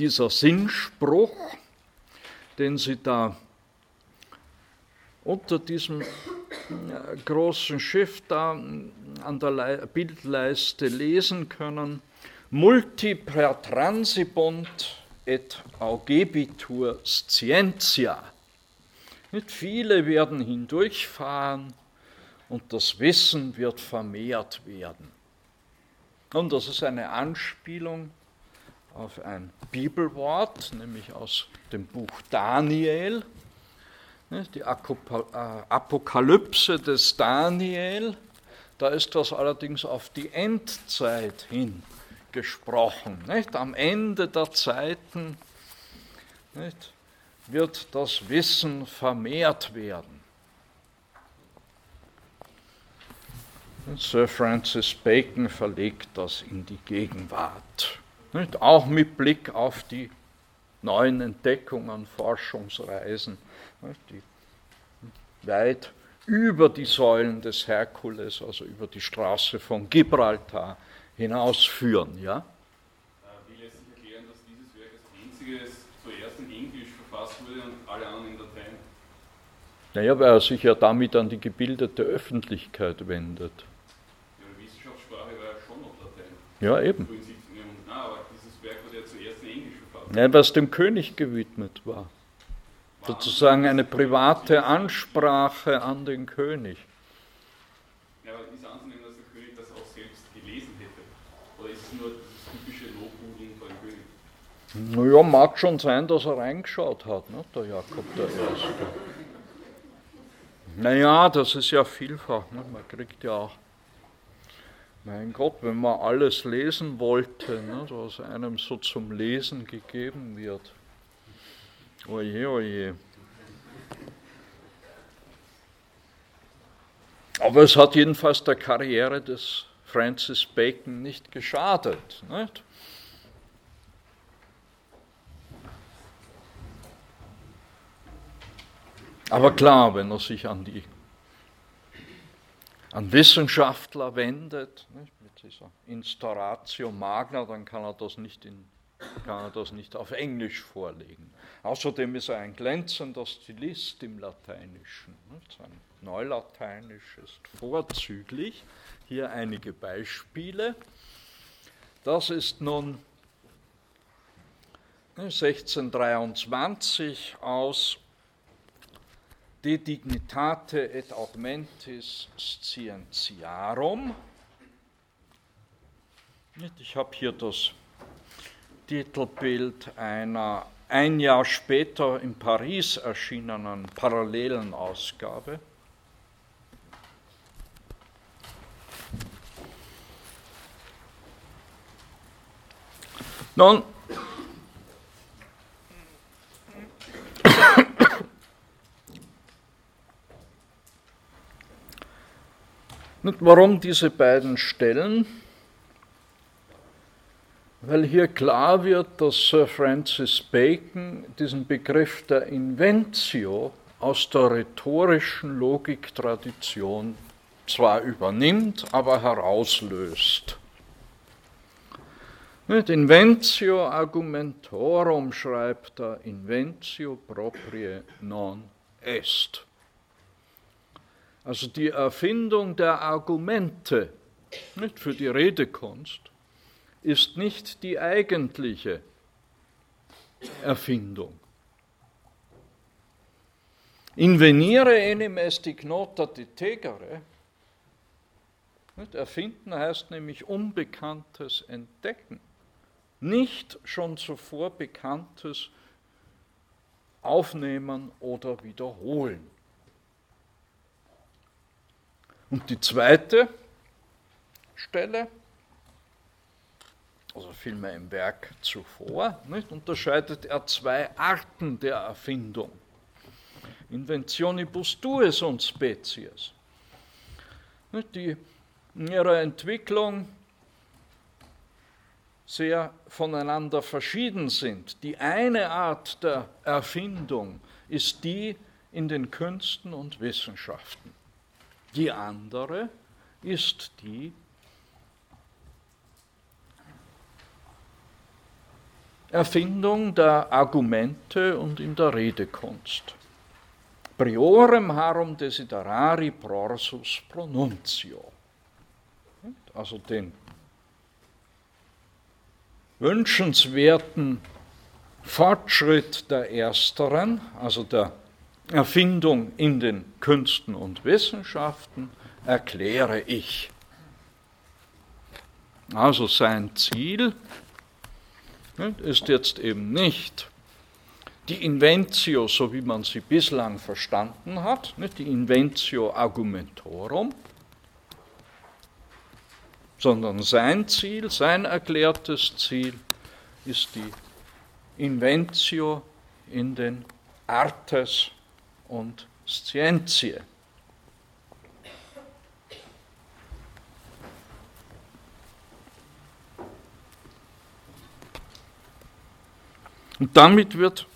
dieser Sinnspruch, den Sie da unter diesem äh, großen Schiff da an der Bildleiste lesen können, multi per transibunt et augebitur scientia. Nicht viele werden hindurchfahren und das Wissen wird vermehrt werden. Und das ist eine Anspielung auf ein Bibelwort, nämlich aus dem Buch Daniel, ne, die äh, Apokalypse des Daniel. Da ist das allerdings auf die Endzeit hin gesprochen. Nicht? Am Ende der Zeiten nicht, wird das Wissen vermehrt werden. Sir Francis Bacon verlegt das in die Gegenwart. Nicht? Auch mit Blick auf die neuen Entdeckungen, Forschungsreisen, nicht? die weit über die Säulen des Herkules, also über die Straße von Gibraltar hinausführen. Ja? Äh, wie lässt sich erklären, dass dieses Werk als einziges zuerst in Englisch verfasst wurde und alle anderen in Latein? Naja, weil er sich ja damit an die gebildete Öffentlichkeit wendet. Ja, Wissenschaftssprache war ja schon noch Latein. Ja, eben. Ja, was dem König gewidmet war. Sozusagen eine private Ansprache an den König. Ja, aber ist anzunehmen, dass der König das auch selbst gelesen hätte? Oder ist es nur das typische Lobhudeln dem König? Naja, mag schon sein, dass er reingeschaut hat, ne, der Jakob der Erste. Naja, das ist ja vielfach. Ne? Man kriegt ja auch mein Gott, wenn man alles lesen wollte, ne, was einem so zum Lesen gegeben wird. Oje, oje. Aber es hat jedenfalls der Karriere des Francis Bacon nicht geschadet. Nicht? Aber klar, wenn er sich an die an Wissenschaftler wendet, nicht, mit dieser Instauratio Magna, dann kann er das nicht in kann er das nicht auf Englisch vorlegen. Außerdem ist er ein glänzender Stilist im Lateinischen. Sein Neulateinisch ist vorzüglich. Hier einige Beispiele. Das ist nun 1623 aus De Dignitate et Augmentis Scientiarum. Ich habe hier das Titelbild einer ein Jahr später in Paris erschienenen parallelen Ausgabe. Nun, Und warum diese beiden Stellen? Weil hier klar wird, dass Sir Francis Bacon diesen Begriff der Inventio aus der rhetorischen Logiktradition zwar übernimmt, aber herauslöst. Mit Inventio argumentorum schreibt er Inventio proprie non est. Also die Erfindung der Argumente nicht, für die Redekunst ist nicht die eigentliche Erfindung. Invenire enim est ignota tegere. Erfinden heißt nämlich Unbekanntes entdecken, nicht schon zuvor Bekanntes aufnehmen oder wiederholen. Und die zweite Stelle, also vielmehr im Werk zuvor, nicht, unterscheidet er zwei Arten der Erfindung. Inventionibus dues und Spezies, nicht, die in ihrer Entwicklung sehr voneinander verschieden sind. Die eine Art der Erfindung ist die in den Künsten und Wissenschaften. Die andere ist die Erfindung der Argumente und in der Redekunst. Priorem harum desiderari prorsus pronuntio. Also den wünschenswerten Fortschritt der Ersteren, also der Erfindung in den Künsten und Wissenschaften erkläre ich. Also sein Ziel ist jetzt eben nicht die Inventio, so wie man sie bislang verstanden hat, die Inventio argumentorum, sondern sein Ziel, sein erklärtes Ziel ist die Inventio in den Artes und Scientie. Und damit wird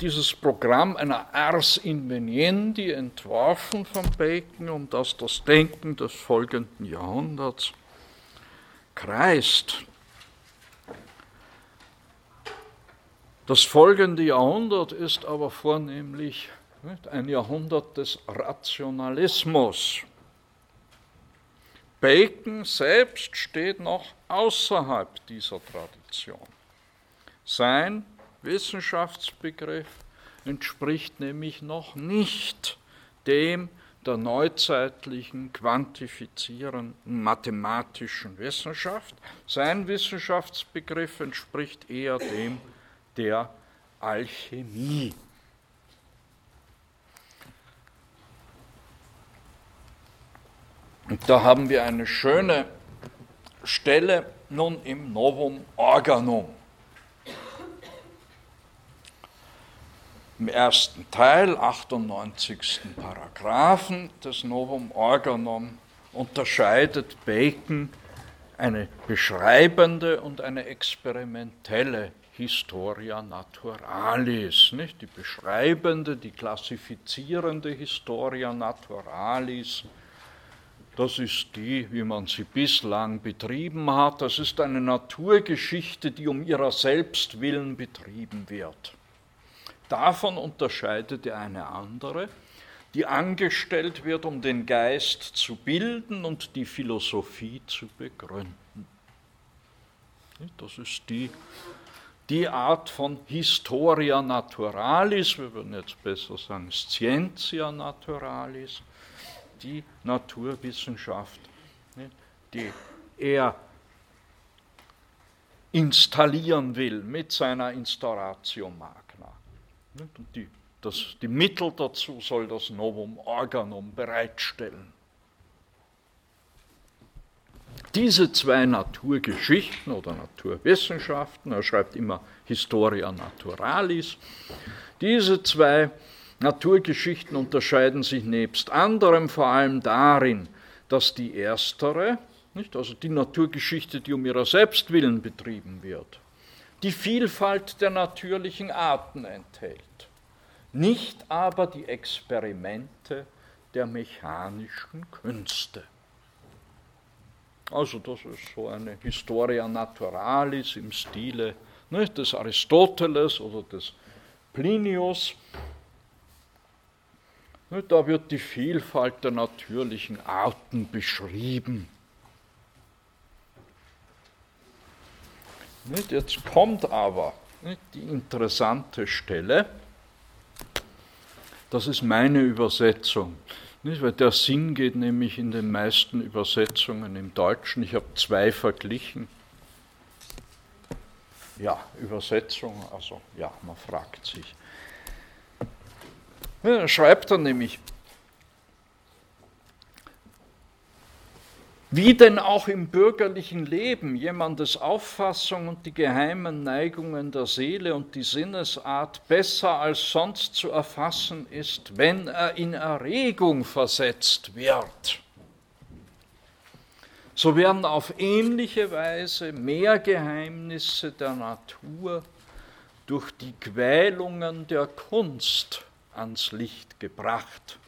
dieses Programm einer Ars Inveniendi entworfen von Bacon, um das das Denken des folgenden Jahrhunderts kreist. Das folgende Jahrhundert ist aber vornehmlich ein Jahrhundert des Rationalismus. Bacon selbst steht noch außerhalb dieser Tradition. Sein Wissenschaftsbegriff entspricht nämlich noch nicht dem der neuzeitlichen quantifizierenden mathematischen Wissenschaft. Sein Wissenschaftsbegriff entspricht eher dem der Alchemie. Und da haben wir eine schöne Stelle nun im Novum Organum. Im ersten Teil, 98. Paragraphen des Novum Organum, unterscheidet Bacon eine beschreibende und eine experimentelle Historia Naturalis, nicht? die beschreibende, die klassifizierende Historia Naturalis das ist die, wie man sie bislang betrieben hat. Das ist eine Naturgeschichte, die um ihrer selbst willen betrieben wird. Davon unterscheidet er eine andere, die angestellt wird, um den Geist zu bilden und die Philosophie zu begründen. Das ist die, die Art von Historia Naturalis, wir würden jetzt besser sagen Scientia Naturalis, die Naturwissenschaft, die er installieren will mit seiner Instauratio Magna. Und die das, die Mittel dazu soll das Novum Organum bereitstellen. Diese zwei Naturgeschichten oder Naturwissenschaften, er schreibt immer Historia Naturalis, diese zwei Naturgeschichten unterscheiden sich nebst anderem vor allem darin, dass die erstere, nicht, also die Naturgeschichte, die um ihrer selbst willen betrieben wird, die Vielfalt der natürlichen Arten enthält nicht aber die Experimente der mechanischen Künste. Also das ist so eine Historia Naturalis im Stile nicht, des Aristoteles oder des Plinius. Da wird die Vielfalt der natürlichen Arten beschrieben. Jetzt kommt aber die interessante Stelle. Das ist meine Übersetzung. Weil der Sinn geht nämlich in den meisten Übersetzungen im Deutschen. Ich habe zwei verglichen. Ja, Übersetzung, also ja, man fragt sich. Ja, schreibt er nämlich, Wie denn auch im bürgerlichen Leben jemandes Auffassung und die geheimen Neigungen der Seele und die Sinnesart besser als sonst zu erfassen ist, wenn er in Erregung versetzt wird. So werden auf ähnliche Weise mehr Geheimnisse der Natur durch die Quälungen der Kunst ans Licht gebracht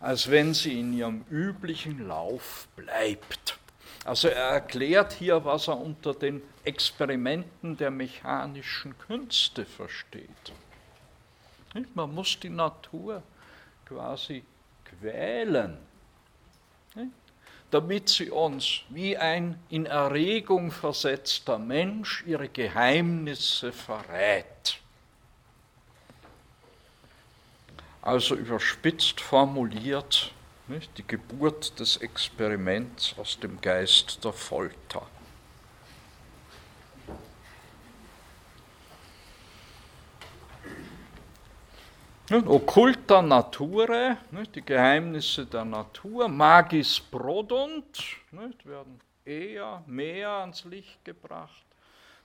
als wenn sie in ihrem üblichen Lauf bleibt. Also er erklärt hier, was er unter den Experimenten der mechanischen Künste versteht. Man muss die Natur quasi quälen, damit sie uns wie ein in Erregung versetzter Mensch ihre Geheimnisse verrät. Also überspitzt formuliert, nicht, die Geburt des Experiments aus dem Geist der Folter. Okkulta Nature, nicht, die Geheimnisse der Natur, Magis Produnt, nicht, werden eher mehr ans Licht gebracht,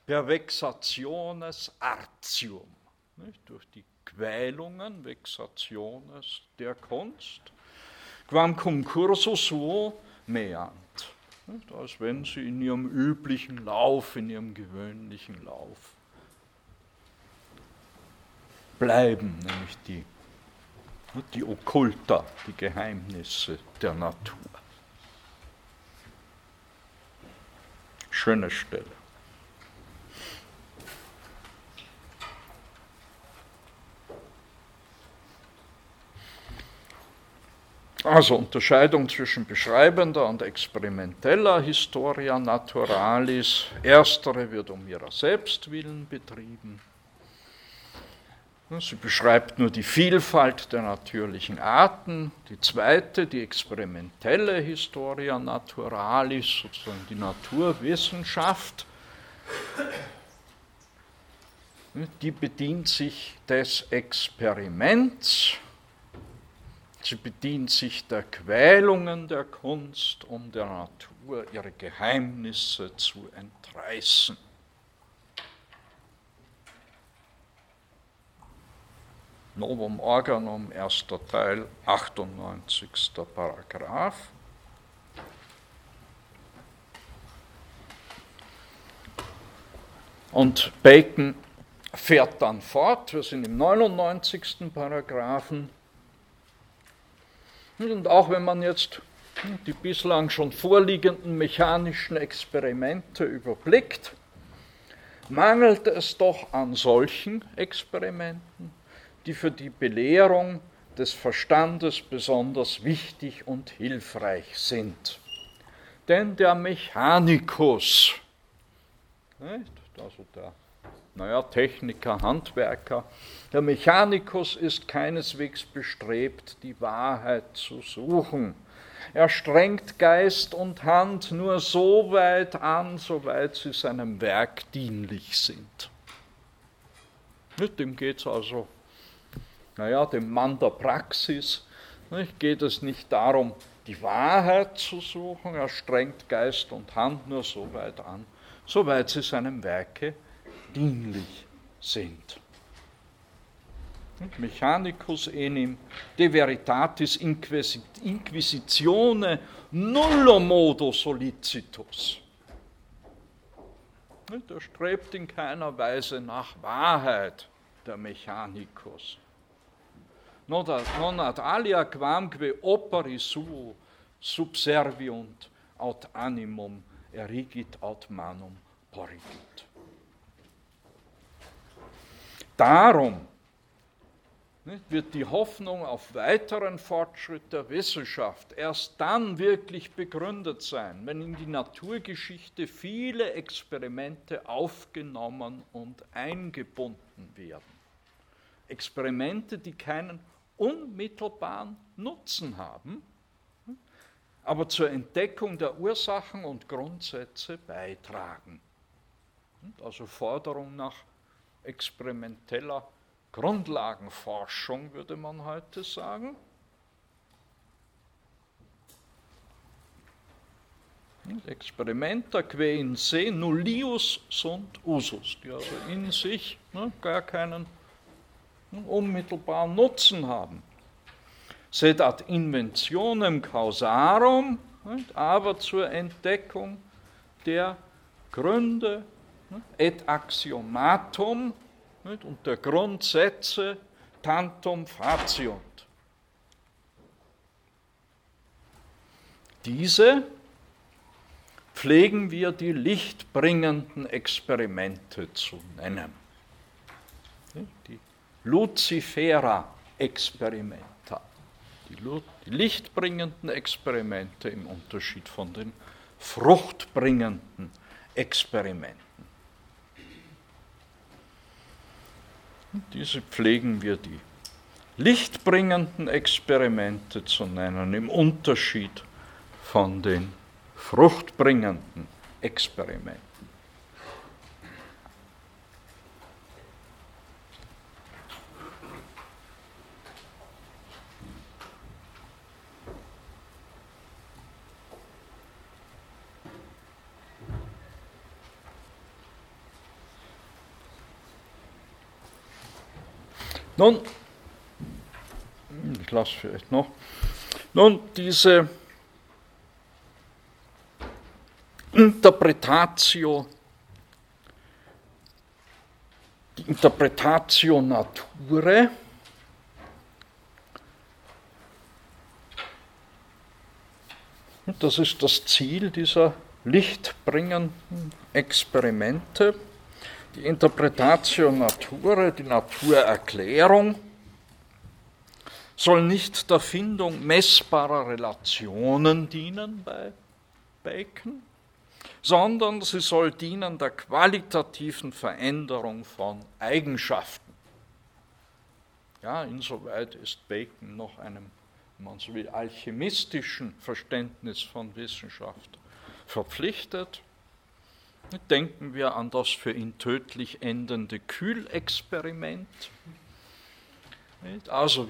per Vexationes Artium, nicht, durch die Quälungen, Vexationes der Kunst, quam concursus suo meant, als wenn sie in ihrem üblichen Lauf, in ihrem gewöhnlichen Lauf bleiben, nämlich die, die Okkulta, die Geheimnisse der Natur. Schöne Stelle. Also Unterscheidung zwischen beschreibender und experimenteller Historia Naturalis. Erstere wird um ihrer selbst willen betrieben. Sie beschreibt nur die Vielfalt der natürlichen Arten. Die zweite, die experimentelle Historia Naturalis, sozusagen die Naturwissenschaft, die bedient sich des Experiments Sie bedient sich der Quälungen der Kunst, um der Natur ihre Geheimnisse zu entreißen. Novum Organum, erster Teil, 98. Paragraph. Und Bacon fährt dann fort, wir sind im 99. Paragraphen, und auch wenn man jetzt die bislang schon vorliegenden mechanischen Experimente überblickt, mangelt es doch an solchen Experimenten, die für die Belehrung des Verstandes besonders wichtig und hilfreich sind. Denn der Mechanikus, also der naja, Techniker, Handwerker, der Mechanikus ist keineswegs bestrebt, die Wahrheit zu suchen. Er strengt Geist und Hand nur so weit an, soweit sie seinem Werk dienlich sind. Mit dem geht es also, naja, dem Mann der Praxis, nicht, geht es nicht darum, die Wahrheit zu suchen, er strengt Geist und Hand nur so weit an, soweit sie seinem Werke dienlich sind. Mechanicus enim de veritatis inquisitione nullo modo solicitus. Er strebt in keiner Weise nach Wahrheit, der Mechanicus. Non ad alia quamque operi suo subserviunt aut animum erigit aut manum porigit. Darum wird die Hoffnung auf weiteren Fortschritt der Wissenschaft erst dann wirklich begründet sein, wenn in die Naturgeschichte viele Experimente aufgenommen und eingebunden werden. Experimente, die keinen unmittelbaren Nutzen haben, aber zur Entdeckung der Ursachen und Grundsätze beitragen. Also Forderung nach experimenteller Grundlagenforschung, würde man heute sagen. Experimenta que in se nullius sunt usus, die also in sich ne, gar keinen ne, unmittelbaren Nutzen haben. Sed ad inventionem causarum, ne, aber zur Entdeckung der Gründe et axiomatum und der Grundsätze tantum faciunt. Diese pflegen wir die lichtbringenden Experimente zu nennen. Die Lucifera-Experimenta. Die, die lichtbringenden Experimente im Unterschied von den fruchtbringenden Experimenten. Diese pflegen wir die lichtbringenden Experimente zu nennen, im Unterschied von den fruchtbringenden Experimenten. Nun, ich lasse vielleicht noch, nun diese Interpretatio, die Interpretatio Nature, das ist das Ziel dieser lichtbringenden Experimente die Interpretatio Nature, die Naturerklärung, soll nicht der Findung messbarer Relationen dienen bei Bacon, sondern sie soll dienen der qualitativen Veränderung von Eigenschaften. Ja, insoweit ist Bacon noch einem, wenn man so will, alchemistischen Verständnis von Wissenschaft verpflichtet. Denken wir an das für ihn tödlich endende Kühlexperiment. Also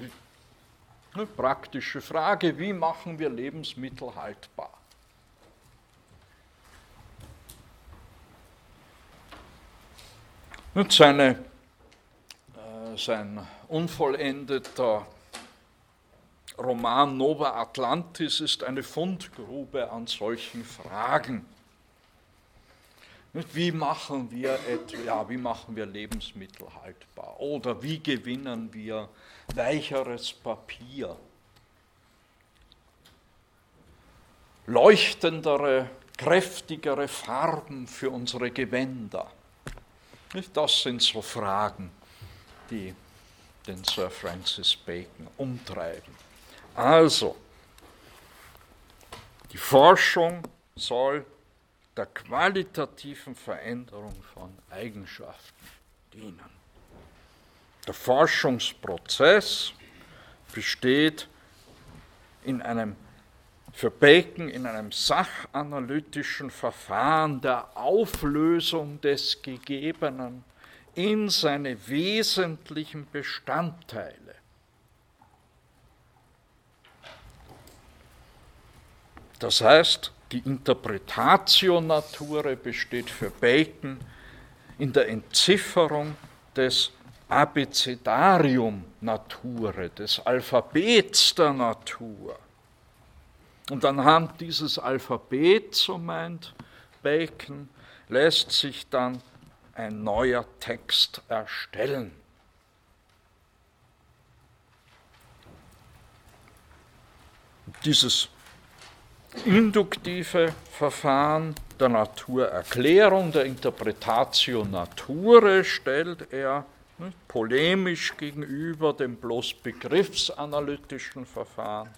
eine praktische Frage, wie machen wir Lebensmittel haltbar? Und seine, äh, sein unvollendeter Roman Nova Atlantis ist eine Fundgrube an solchen Fragen. Wie machen wir, ja, wie machen wir Lebensmittel haltbar? Oder wie gewinnen wir weicheres Papier? leuchtendere, kräftigere Farben für unsere Gewänder. Das sind so Fragen, die den Sir Francis Bacon umtreiben. Also, die Forschung soll der qualitativen Veränderung von Eigenschaften dienen. Der Forschungsprozess besteht in einem für Bacon in einem sachanalytischen Verfahren der Auflösung des Gegebenen in seine wesentlichen Bestandteile. Das heißt, die Interpretatio Nature besteht für Bacon in der Entzifferung des Abecedarium Nature, des Alphabets der Natur. Und anhand dieses Alphabets, so meint Bacon, lässt sich dann ein neuer Text erstellen. Dieses induktive Verfahren der Naturerklärung, der Interpretatio Nature stellt er nicht, polemisch gegenüber dem bloß begriffsanalytischen Verfahren,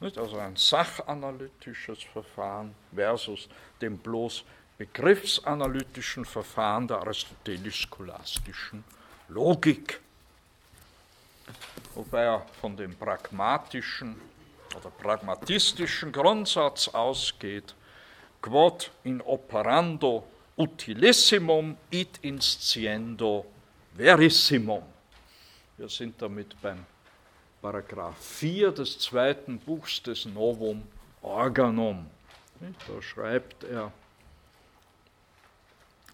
nicht, also ein sachanalytisches Verfahren versus dem bloß begriffsanalytischen Verfahren der aristotelisch-scholastischen Logik. Wobei er von dem pragmatischen oder pragmatistischen Grundsatz ausgeht, quod in operando utilissimum id insciendo verissimum. Wir sind damit beim Paragraph 4 des zweiten Buchs des Novum Organum. Da schreibt er,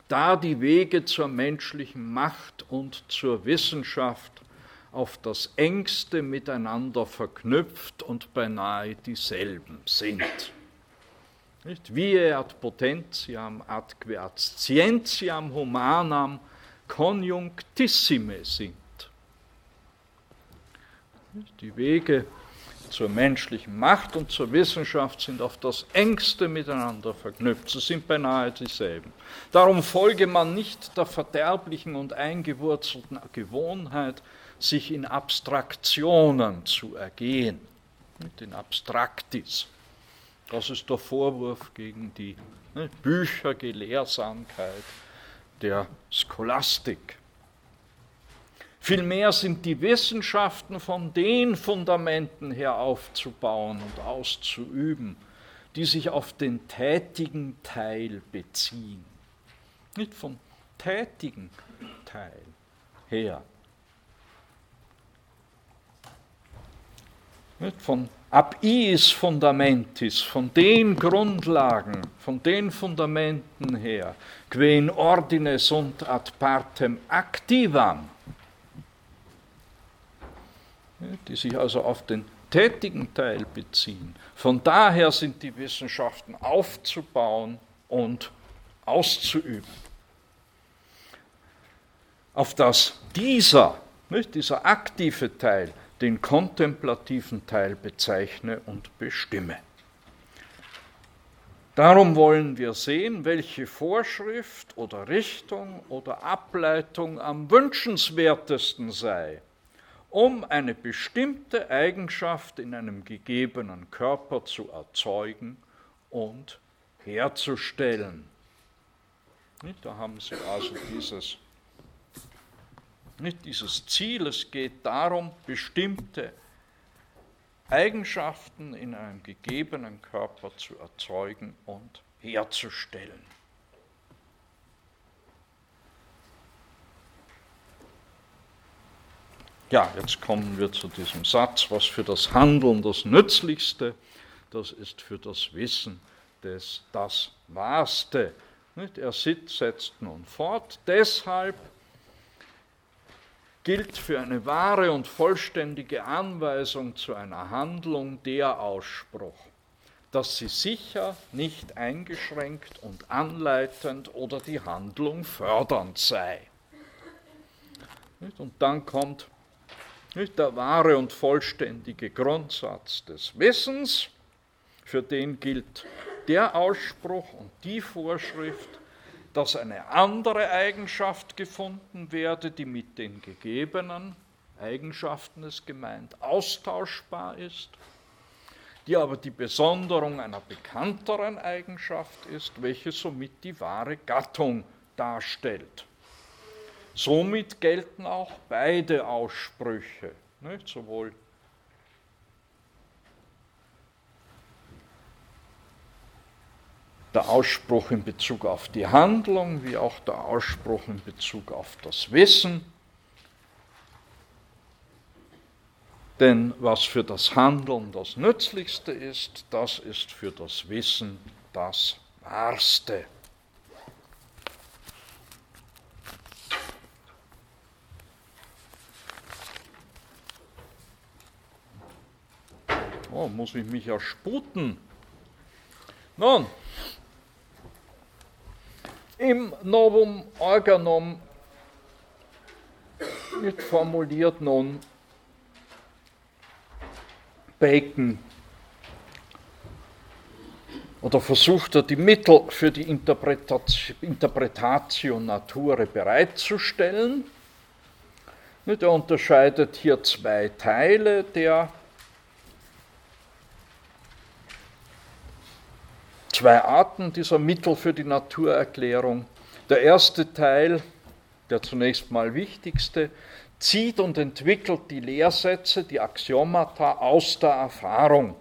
da die Wege zur menschlichen Macht und zur Wissenschaft auf das engste miteinander verknüpft und beinahe dieselben sind. Nicht? Wie ad potentiam adque ad scientiam humanam conjunctissime sind. Die Wege zur menschlichen Macht und zur Wissenschaft sind auf das engste miteinander verknüpft. Sie sind beinahe dieselben. Darum folge man nicht der verderblichen und eingewurzelten Gewohnheit, sich in Abstraktionen zu ergehen, in Abstraktis. Das ist der Vorwurf gegen die ne, Büchergelehrsamkeit der Scholastik. Vielmehr sind die Wissenschaften von den Fundamenten her aufzubauen und auszuüben, die sich auf den tätigen Teil beziehen. Nicht vom tätigen Teil her. Von ab iis fundamentis, von den Grundlagen, von den Fundamenten her, que in ordine sunt ad partem activam, die sich also auf den tätigen Teil beziehen. Von daher sind die Wissenschaften aufzubauen und auszuüben. Auf das dieser, nicht, dieser aktive Teil den kontemplativen Teil bezeichne und bestimme. Darum wollen wir sehen, welche Vorschrift oder Richtung oder Ableitung am wünschenswertesten sei, um eine bestimmte Eigenschaft in einem gegebenen Körper zu erzeugen und herzustellen. Da haben Sie also dieses nicht dieses Ziel, es geht darum, bestimmte Eigenschaften in einem gegebenen Körper zu erzeugen und herzustellen. Ja, jetzt kommen wir zu diesem Satz, was für das Handeln das Nützlichste, das ist für das Wissen des das Wahrste. Er setzt nun fort, deshalb gilt für eine wahre und vollständige Anweisung zu einer Handlung der Ausspruch, dass sie sicher, nicht eingeschränkt und anleitend oder die Handlung fördernd sei. Und dann kommt der wahre und vollständige Grundsatz des Wissens, für den gilt der Ausspruch und die Vorschrift, dass eine andere Eigenschaft gefunden werde, die mit den gegebenen Eigenschaften ist gemeint, austauschbar ist, die aber die Besonderung einer bekannteren Eigenschaft ist, welche somit die wahre Gattung darstellt. Somit gelten auch beide Aussprüche, nicht? sowohl der Ausspruch in Bezug auf die Handlung wie auch der Ausspruch in Bezug auf das Wissen. Denn was für das Handeln das Nützlichste ist, das ist für das Wissen das Wahrste. Oh, muss ich mich ja sputen. Nun, im Novum Organum wird formuliert nun Bacon oder versucht er die Mittel für die Interpretatio Nature bereitzustellen. Er unterscheidet hier zwei Teile der zwei Arten dieser Mittel für die Naturerklärung. Der erste Teil, der zunächst mal wichtigste, zieht und entwickelt die Lehrsätze, die Axiomata aus der Erfahrung.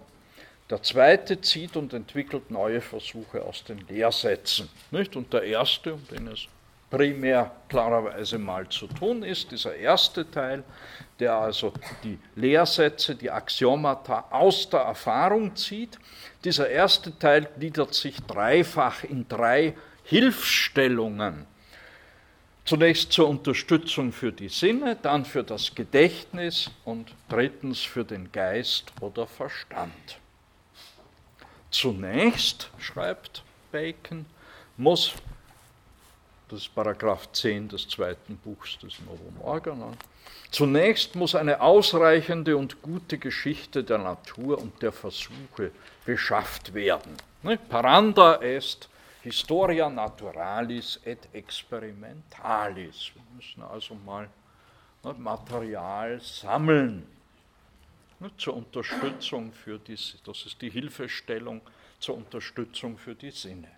Der zweite zieht und entwickelt neue Versuche aus den Lehrsätzen. Nicht? Und der erste, um den es primär klarerweise mal zu tun ist, dieser erste Teil, der also die Lehrsätze, die Axiomata aus der Erfahrung zieht. Dieser erste Teil gliedert sich dreifach in drei Hilfsstellungen. Zunächst zur Unterstützung für die Sinne, dann für das Gedächtnis und drittens für den Geist oder Verstand. Zunächst, schreibt Bacon, muss, das ist Paragraph 10 des zweiten Buchs des Novum Organon, Zunächst muss eine ausreichende und gute Geschichte der Natur und der Versuche beschafft werden. Ne? Paranda est Historia naturalis et experimentalis. Wir müssen also mal ne, Material sammeln ne, zur Unterstützung für die, das ist die Hilfestellung zur Unterstützung für die Sinne.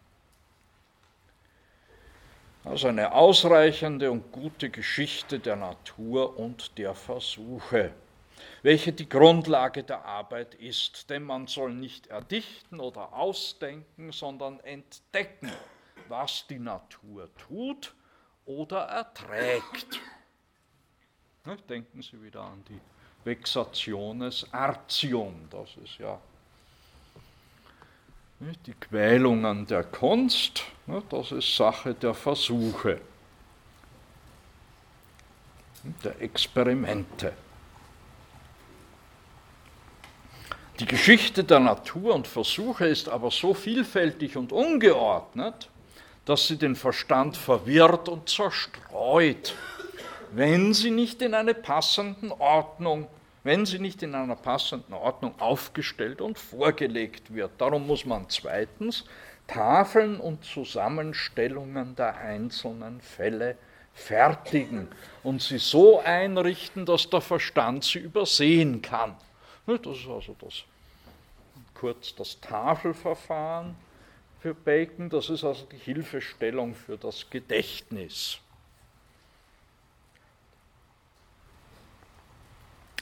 Also eine ausreichende und gute Geschichte der Natur und der Versuche, welche die Grundlage der Arbeit ist. Denn man soll nicht erdichten oder ausdenken, sondern entdecken, was die Natur tut oder erträgt. Denken Sie wieder an die Vexationes Artium, das ist ja die Quälungen der Kunst, das ist Sache der Versuche, der Experimente. Die Geschichte der Natur und Versuche ist aber so vielfältig und ungeordnet, dass sie den Verstand verwirrt und zerstreut, wenn sie nicht in eine passenden Ordnung wenn sie nicht in einer passenden Ordnung aufgestellt und vorgelegt wird. Darum muss man zweitens Tafeln und Zusammenstellungen der einzelnen Fälle fertigen und sie so einrichten, dass der Verstand sie übersehen kann. Das ist also das, kurz das Tafelverfahren für Bacon, das ist also die Hilfestellung für das Gedächtnis.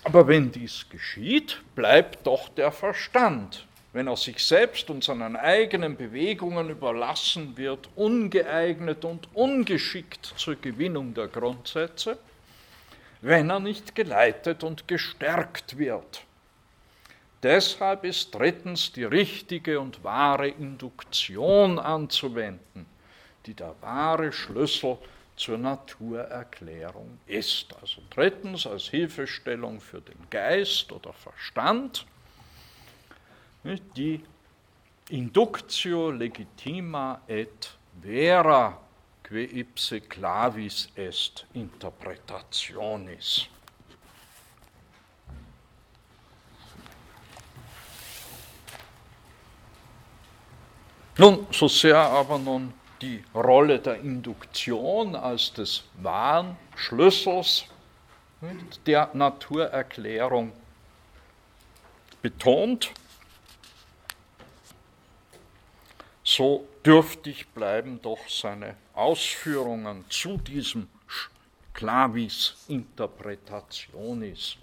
Aber wenn dies geschieht, bleibt doch der Verstand, wenn er sich selbst und seinen eigenen Bewegungen überlassen wird, ungeeignet und ungeschickt zur Gewinnung der Grundsätze, wenn er nicht geleitet und gestärkt wird. Deshalb ist drittens die richtige und wahre Induktion anzuwenden, die der wahre Schlüssel zur Naturerklärung ist. Also drittens als Hilfestellung für den Geist oder Verstand die Inductio legitima et vera que ipse clavis est interpretationis. Nun, so sehr aber nun die Rolle der Induktion als des wahren Schlüssels der Naturerklärung betont, so dürftig bleiben doch seine Ausführungen zu diesem Clavis Interpretationis.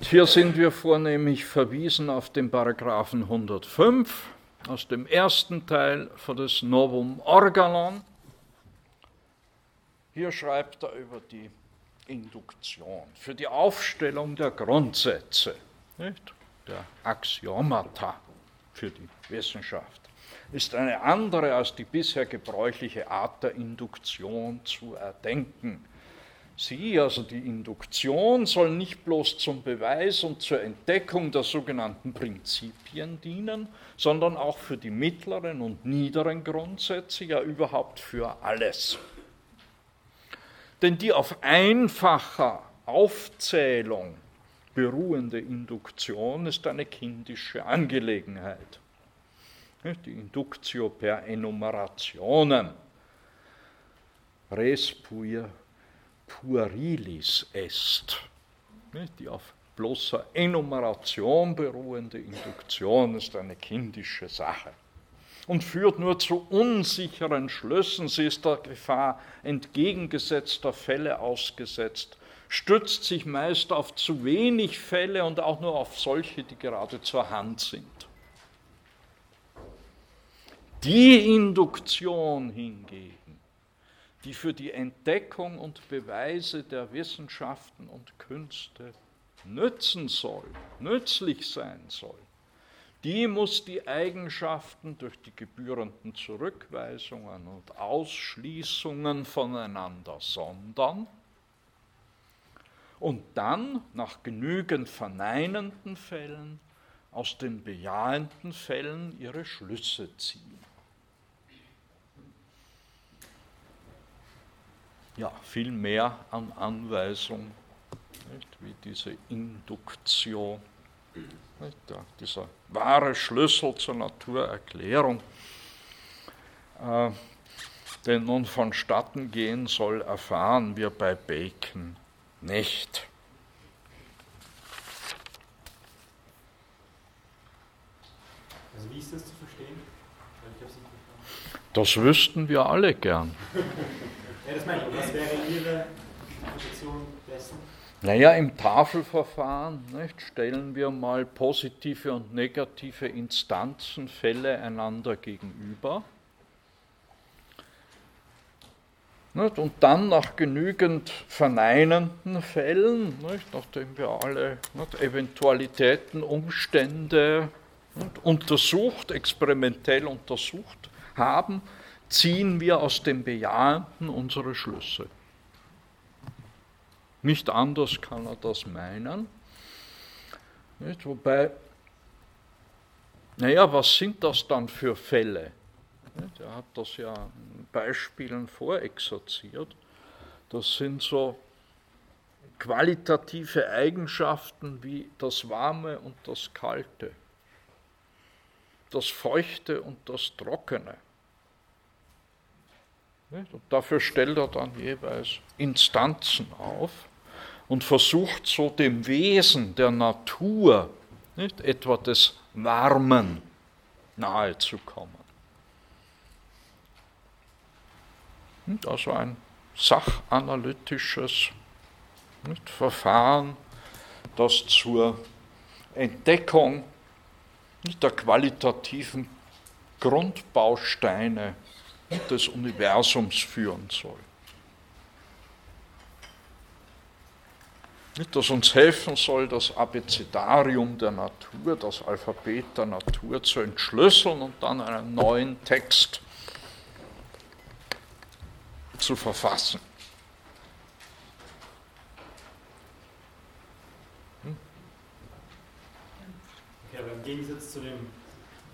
Hier sind wir vornehmlich verwiesen auf den Paragraphen 105 aus dem ersten Teil von des Novum Organon. Hier schreibt er über die Induktion, für die Aufstellung der Grundsätze, nicht? der Axiomata für die Wissenschaft, ist eine andere als die bisher gebräuchliche Art der Induktion zu erdenken. Sie, also die Induktion, soll nicht bloß zum Beweis und zur Entdeckung der sogenannten Prinzipien dienen, sondern auch für die mittleren und niederen Grundsätze, ja überhaupt für alles. Denn die auf einfacher Aufzählung beruhende Induktion ist eine kindische Angelegenheit. Die Inductio per Enumerationem. Res puer puerilis est, die auf bloßer Enumeration beruhende Induktion ist eine kindische Sache und führt nur zu unsicheren Schlüssen. Sie ist der Gefahr entgegengesetzter Fälle ausgesetzt, stützt sich meist auf zu wenig Fälle und auch nur auf solche, die gerade zur Hand sind. Die Induktion hingegen, die für die Entdeckung und Beweise der Wissenschaften und Künste nützen soll, nützlich sein soll, die muss die Eigenschaften durch die gebührenden Zurückweisungen und Ausschließungen voneinander sondern und dann nach genügend verneinenden Fällen aus den bejahenden Fällen ihre Schlüsse ziehen. Ja, viel mehr an Anweisung, nicht, wie diese Induktion, nicht, ja, dieser wahre Schlüssel zur Naturerklärung, äh, den nun vonstatten gehen soll, erfahren wir bei Bacon nicht. Also wie ist das zu verstehen? Das wüssten wir alle gern. Das meine ich. Was wäre Ihre Interpretation dessen? Naja, im Tafelverfahren nicht, stellen wir mal positive und negative Instanzenfälle einander gegenüber. Nicht, und dann nach genügend verneinenden Fällen, nicht, nachdem wir alle Eventualitäten, Umstände untersucht, experimentell untersucht haben, ziehen wir aus dem Bejahenden unsere Schlüsse. Nicht anders kann er das meinen. Nicht? Wobei, naja, was sind das dann für Fälle? Nicht? Er hat das ja in Beispielen vorexerziert. Das sind so qualitative Eigenschaften wie das Warme und das Kalte, das Feuchte und das Trockene. Und dafür stellt er dann jeweils Instanzen auf und versucht so dem Wesen der Natur, nicht, etwa des Warmen, nahezukommen. Also ein sachanalytisches nicht, Verfahren, das zur Entdeckung nicht, der qualitativen Grundbausteine des Universums führen soll. Das uns helfen soll, das Abecedarium der Natur, das Alphabet der Natur zu entschlüsseln und dann einen neuen Text zu verfassen. Okay, aber im Gegensatz zu dem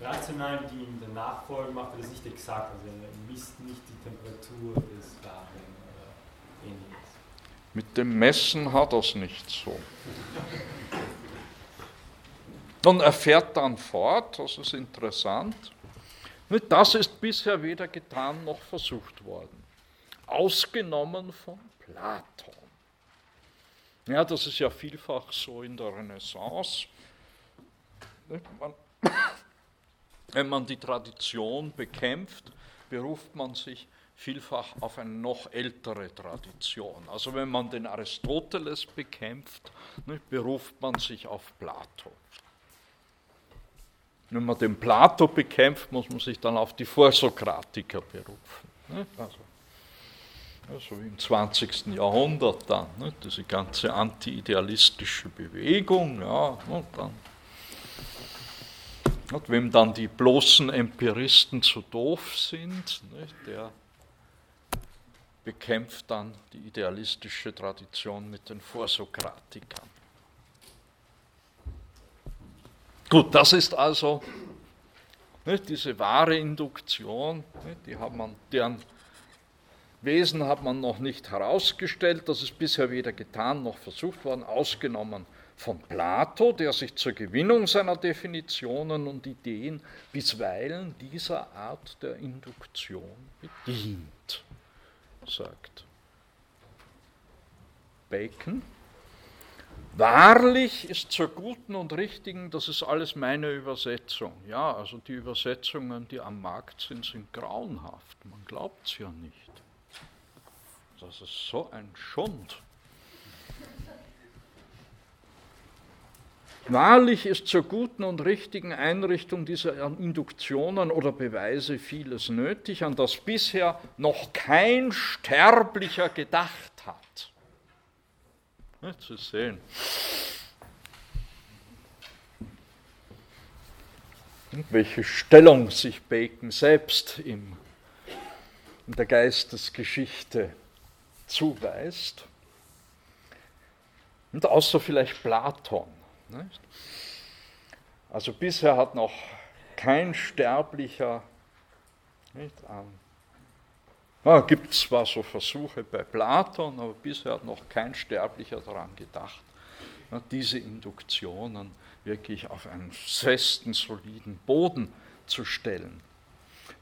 rationalen Dien der Nachfolge macht er das nicht exakt. Also er misst nicht die Temperatur des Wagen oder ähnliches. Mit dem Messen hat er es nicht so. Und er fährt dann fort, das ist interessant. Das ist bisher weder getan noch versucht worden. Ausgenommen von Platon. Ja, das ist ja vielfach so in der Renaissance. Wenn man die Tradition bekämpft, beruft man sich vielfach auf eine noch ältere Tradition. Also wenn man den Aristoteles bekämpft, beruft man sich auf Plato. Wenn man den Plato bekämpft, muss man sich dann auf die Vorsokratiker berufen. Also, also im 20. Jahrhundert dann, diese ganze anti-idealistische Bewegung, ja, und dann und wem dann die bloßen Empiristen zu doof sind, der bekämpft dann die idealistische Tradition mit den Vorsokratikern. Gut, das ist also nicht, diese wahre Induktion, nicht, die hat man, deren Wesen hat man noch nicht herausgestellt, das ist bisher weder getan noch versucht worden, ausgenommen von Plato, der sich zur Gewinnung seiner Definitionen und Ideen bisweilen dieser Art der Induktion bedient, sagt Bacon. Wahrlich ist zur guten und richtigen, das ist alles meine Übersetzung. Ja, also die Übersetzungen, die am Markt sind, sind grauenhaft. Man glaubt es ja nicht. Das ist so ein Schund. Wahrlich ist zur guten und richtigen Einrichtung dieser Induktionen oder Beweise vieles nötig, an das bisher noch kein Sterblicher gedacht hat. Zu sehen. welche Stellung sich Bacon selbst im, in der Geistesgeschichte zuweist. Und außer vielleicht Platon. Also bisher hat noch kein Sterblicher, nicht, ähm, ja, gibt zwar so Versuche bei Platon, aber bisher hat noch kein Sterblicher daran gedacht, ja, diese Induktionen wirklich auf einen festen, soliden Boden zu stellen.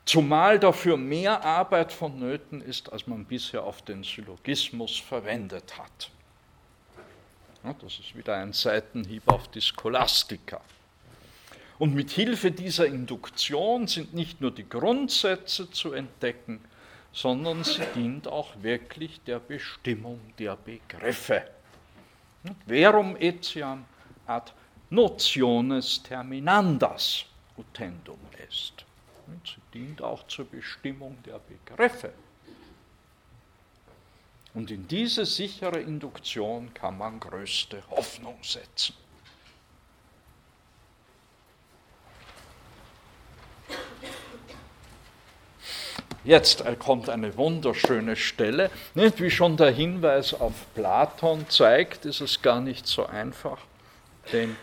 Zumal dafür mehr Arbeit vonnöten ist, als man bisher auf den Syllogismus verwendet hat. Das ist wieder ein Seitenhieb auf die Scholastika. Und mit Hilfe dieser Induktion sind nicht nur die Grundsätze zu entdecken, sondern sie dient auch wirklich der Bestimmung der Begriffe. Verum etiam ad notiones terminandas utendum est. Sie dient auch zur Bestimmung der Begriffe. Und in diese sichere Induktion kann man größte Hoffnung setzen. Jetzt kommt eine wunderschöne Stelle. Wie schon der Hinweis auf Platon zeigt, ist es gar nicht so einfach, den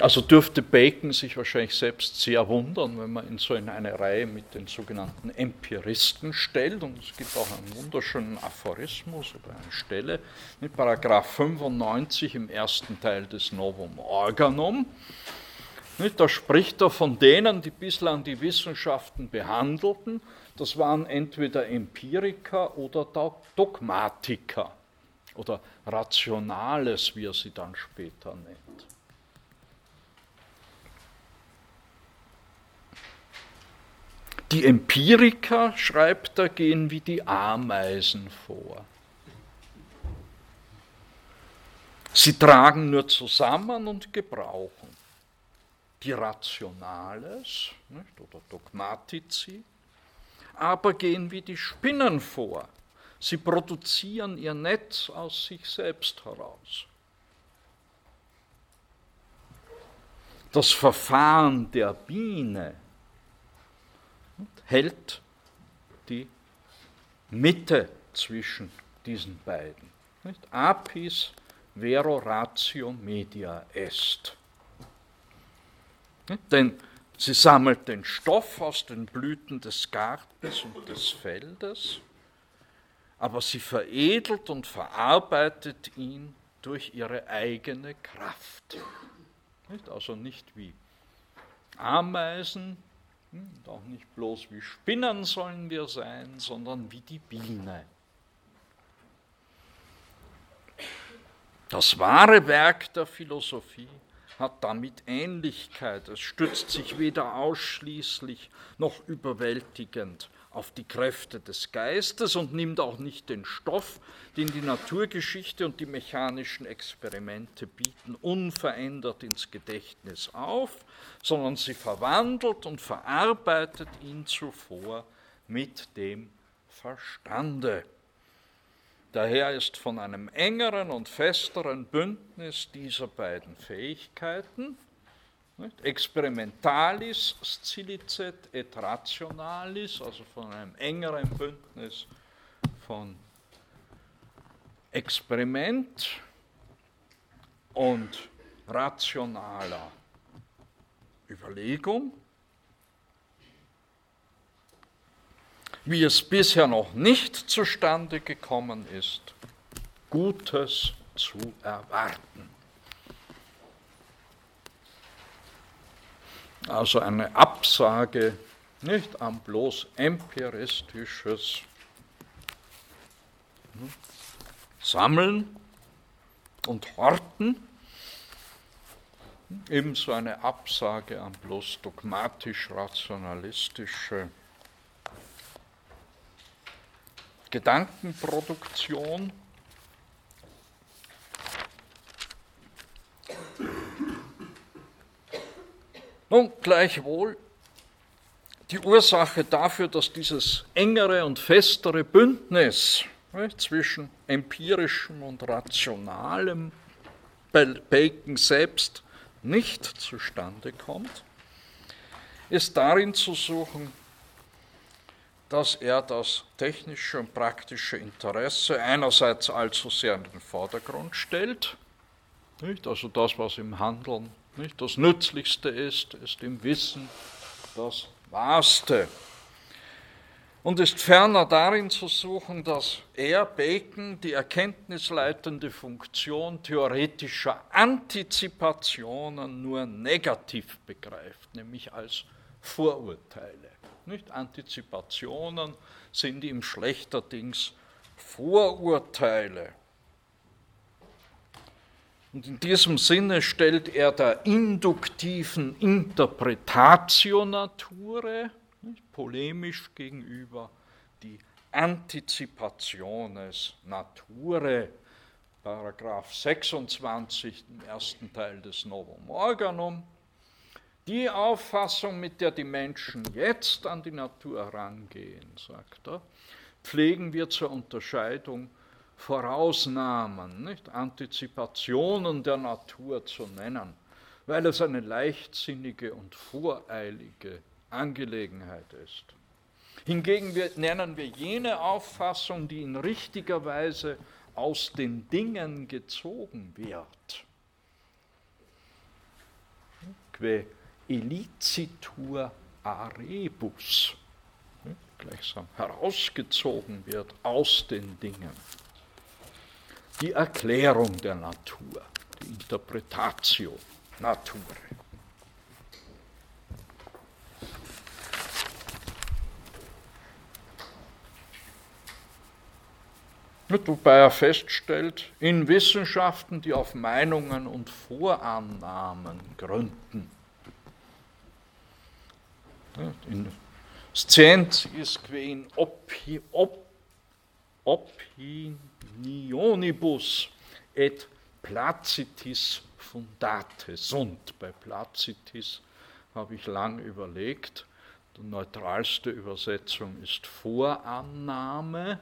Also dürfte Bacon sich wahrscheinlich selbst sehr wundern, wenn man ihn so in eine Reihe mit den sogenannten Empiristen stellt. Und es gibt auch einen wunderschönen Aphorismus oder eine Stelle mit Paragraph 95 im ersten Teil des Novum Organum. Da spricht er von denen, die bislang die Wissenschaften behandelten. Das waren entweder Empiriker oder Dogmatiker oder Rationales, wie er sie dann später nennt. Die Empiriker, schreibt er, gehen wie die Ameisen vor. Sie tragen nur zusammen und gebrauchen. Die Rationales nicht, oder Dogmatici aber gehen wie die Spinnen vor. Sie produzieren ihr Netz aus sich selbst heraus. Das Verfahren der Biene hält die Mitte zwischen diesen beiden. Nicht? Apis vero ratio media est. Nicht? Denn sie sammelt den Stoff aus den Blüten des Gartens und des Feldes, aber sie veredelt und verarbeitet ihn durch ihre eigene Kraft. Nicht? Also nicht wie Ameisen, und auch nicht bloß wie Spinnen sollen wir sein, sondern wie die Biene. Das wahre Werk der Philosophie hat damit Ähnlichkeit. Es stützt sich weder ausschließlich noch überwältigend auf die Kräfte des Geistes und nimmt auch nicht den Stoff, den die Naturgeschichte und die mechanischen Experimente bieten, unverändert ins Gedächtnis auf, sondern sie verwandelt und verarbeitet ihn zuvor mit dem Verstande. Daher ist von einem engeren und festeren Bündnis dieser beiden Fähigkeiten, experimentalis scilicet et rationalis, also von einem engeren Bündnis von Experiment und rationaler Überlegung, wie es bisher noch nicht zustande gekommen ist, Gutes zu erwarten. Also eine Absage nicht an bloß empiristisches Sammeln und Horten, ebenso eine Absage an bloß dogmatisch-rationalistische Gedankenproduktion. Nun, gleichwohl, die Ursache dafür, dass dieses engere und festere Bündnis zwischen empirischem und rationalem Bacon selbst nicht zustande kommt, ist darin zu suchen, dass er das technische und praktische Interesse einerseits allzu sehr in den Vordergrund stellt, nicht? also das, was im Handeln nicht? das Nützlichste ist, ist im Wissen das Wahrste. Und ist ferner darin zu suchen, dass er, Bacon, die erkenntnisleitende Funktion theoretischer Antizipationen nur negativ begreift, nämlich als Vorurteile. Nicht? Antizipationen sind ihm schlechterdings Vorurteile. Und in diesem Sinne stellt er der induktiven Interpretatio Nature polemisch gegenüber die Antizipationes Nature, Paragraph 26 im ersten Teil des Novum Organum, die Auffassung, mit der die Menschen jetzt an die Natur herangehen, sagt er, pflegen wir zur Unterscheidung Vorausnahmen, nicht Antizipationen der Natur zu nennen, weil es eine leichtsinnige und voreilige Angelegenheit ist. Hingegen nennen wir jene Auffassung, die in richtiger Weise aus den Dingen gezogen wird. Que elicitur arebus, gleichsam herausgezogen wird aus den Dingen. Die Erklärung der Natur, die Interpretatio Nature. Wobei er feststellt, in Wissenschaften, die auf Meinungen und Vorannahmen gründen. In Scientiis que in opi, op, opinionibus et placitis fundate sunt. Bei placitis habe ich lang überlegt. Die neutralste Übersetzung ist Vorannahme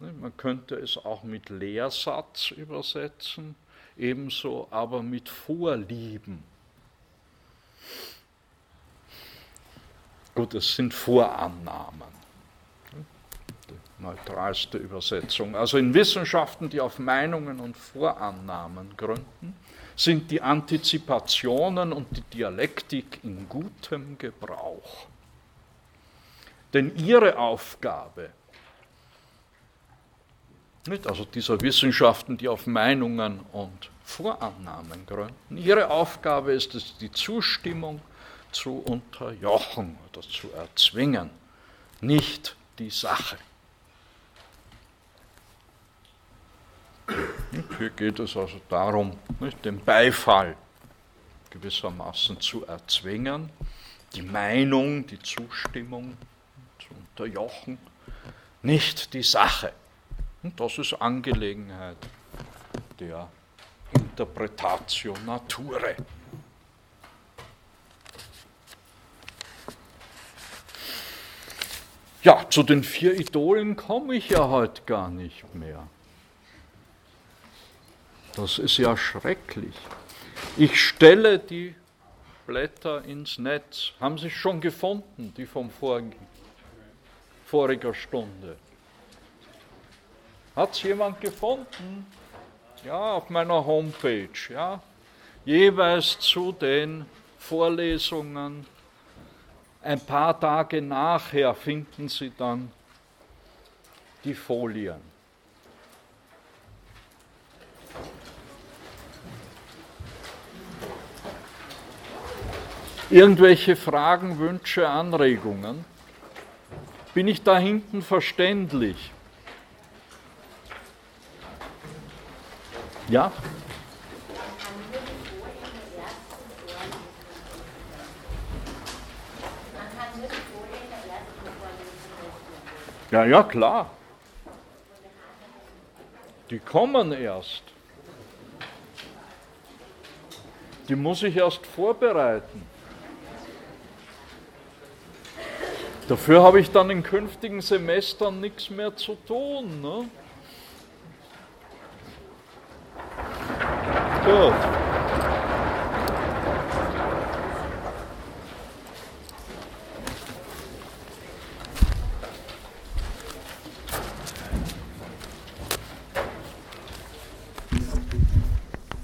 Ne, man könnte es auch mit Lehrsatz übersetzen, ebenso aber mit Vorlieben. Gut, es sind Vorannahmen. Ne, neutralste Übersetzung. Also in Wissenschaften, die auf Meinungen und Vorannahmen gründen, sind die Antizipationen und die Dialektik in gutem Gebrauch. Denn ihre Aufgabe? Also dieser Wissenschaften, die auf Meinungen und Vorannahmen gründen. Ihre Aufgabe ist es, die Zustimmung zu unterjochen oder zu erzwingen, nicht die Sache. Hier geht es also darum, den Beifall gewissermaßen zu erzwingen, die Meinung, die Zustimmung zu unterjochen, nicht die Sache. Und das ist Angelegenheit der Interpretatio Naturae. Ja, zu den vier Idolen komme ich ja heute gar nicht mehr. Das ist ja schrecklich. Ich stelle die Blätter ins Netz. Haben Sie schon gefunden, die vom vorigen, voriger Stunde? Hat es jemand gefunden? Ja, auf meiner Homepage. Ja, jeweils zu den Vorlesungen. Ein paar Tage nachher finden Sie dann die Folien. Irgendwelche Fragen, Wünsche, Anregungen? Bin ich da hinten verständlich? Ja? Ja, ja, klar. Die kommen erst. Die muss ich erst vorbereiten. Dafür habe ich dann in künftigen Semestern nichts mehr zu tun. Ne? Gut.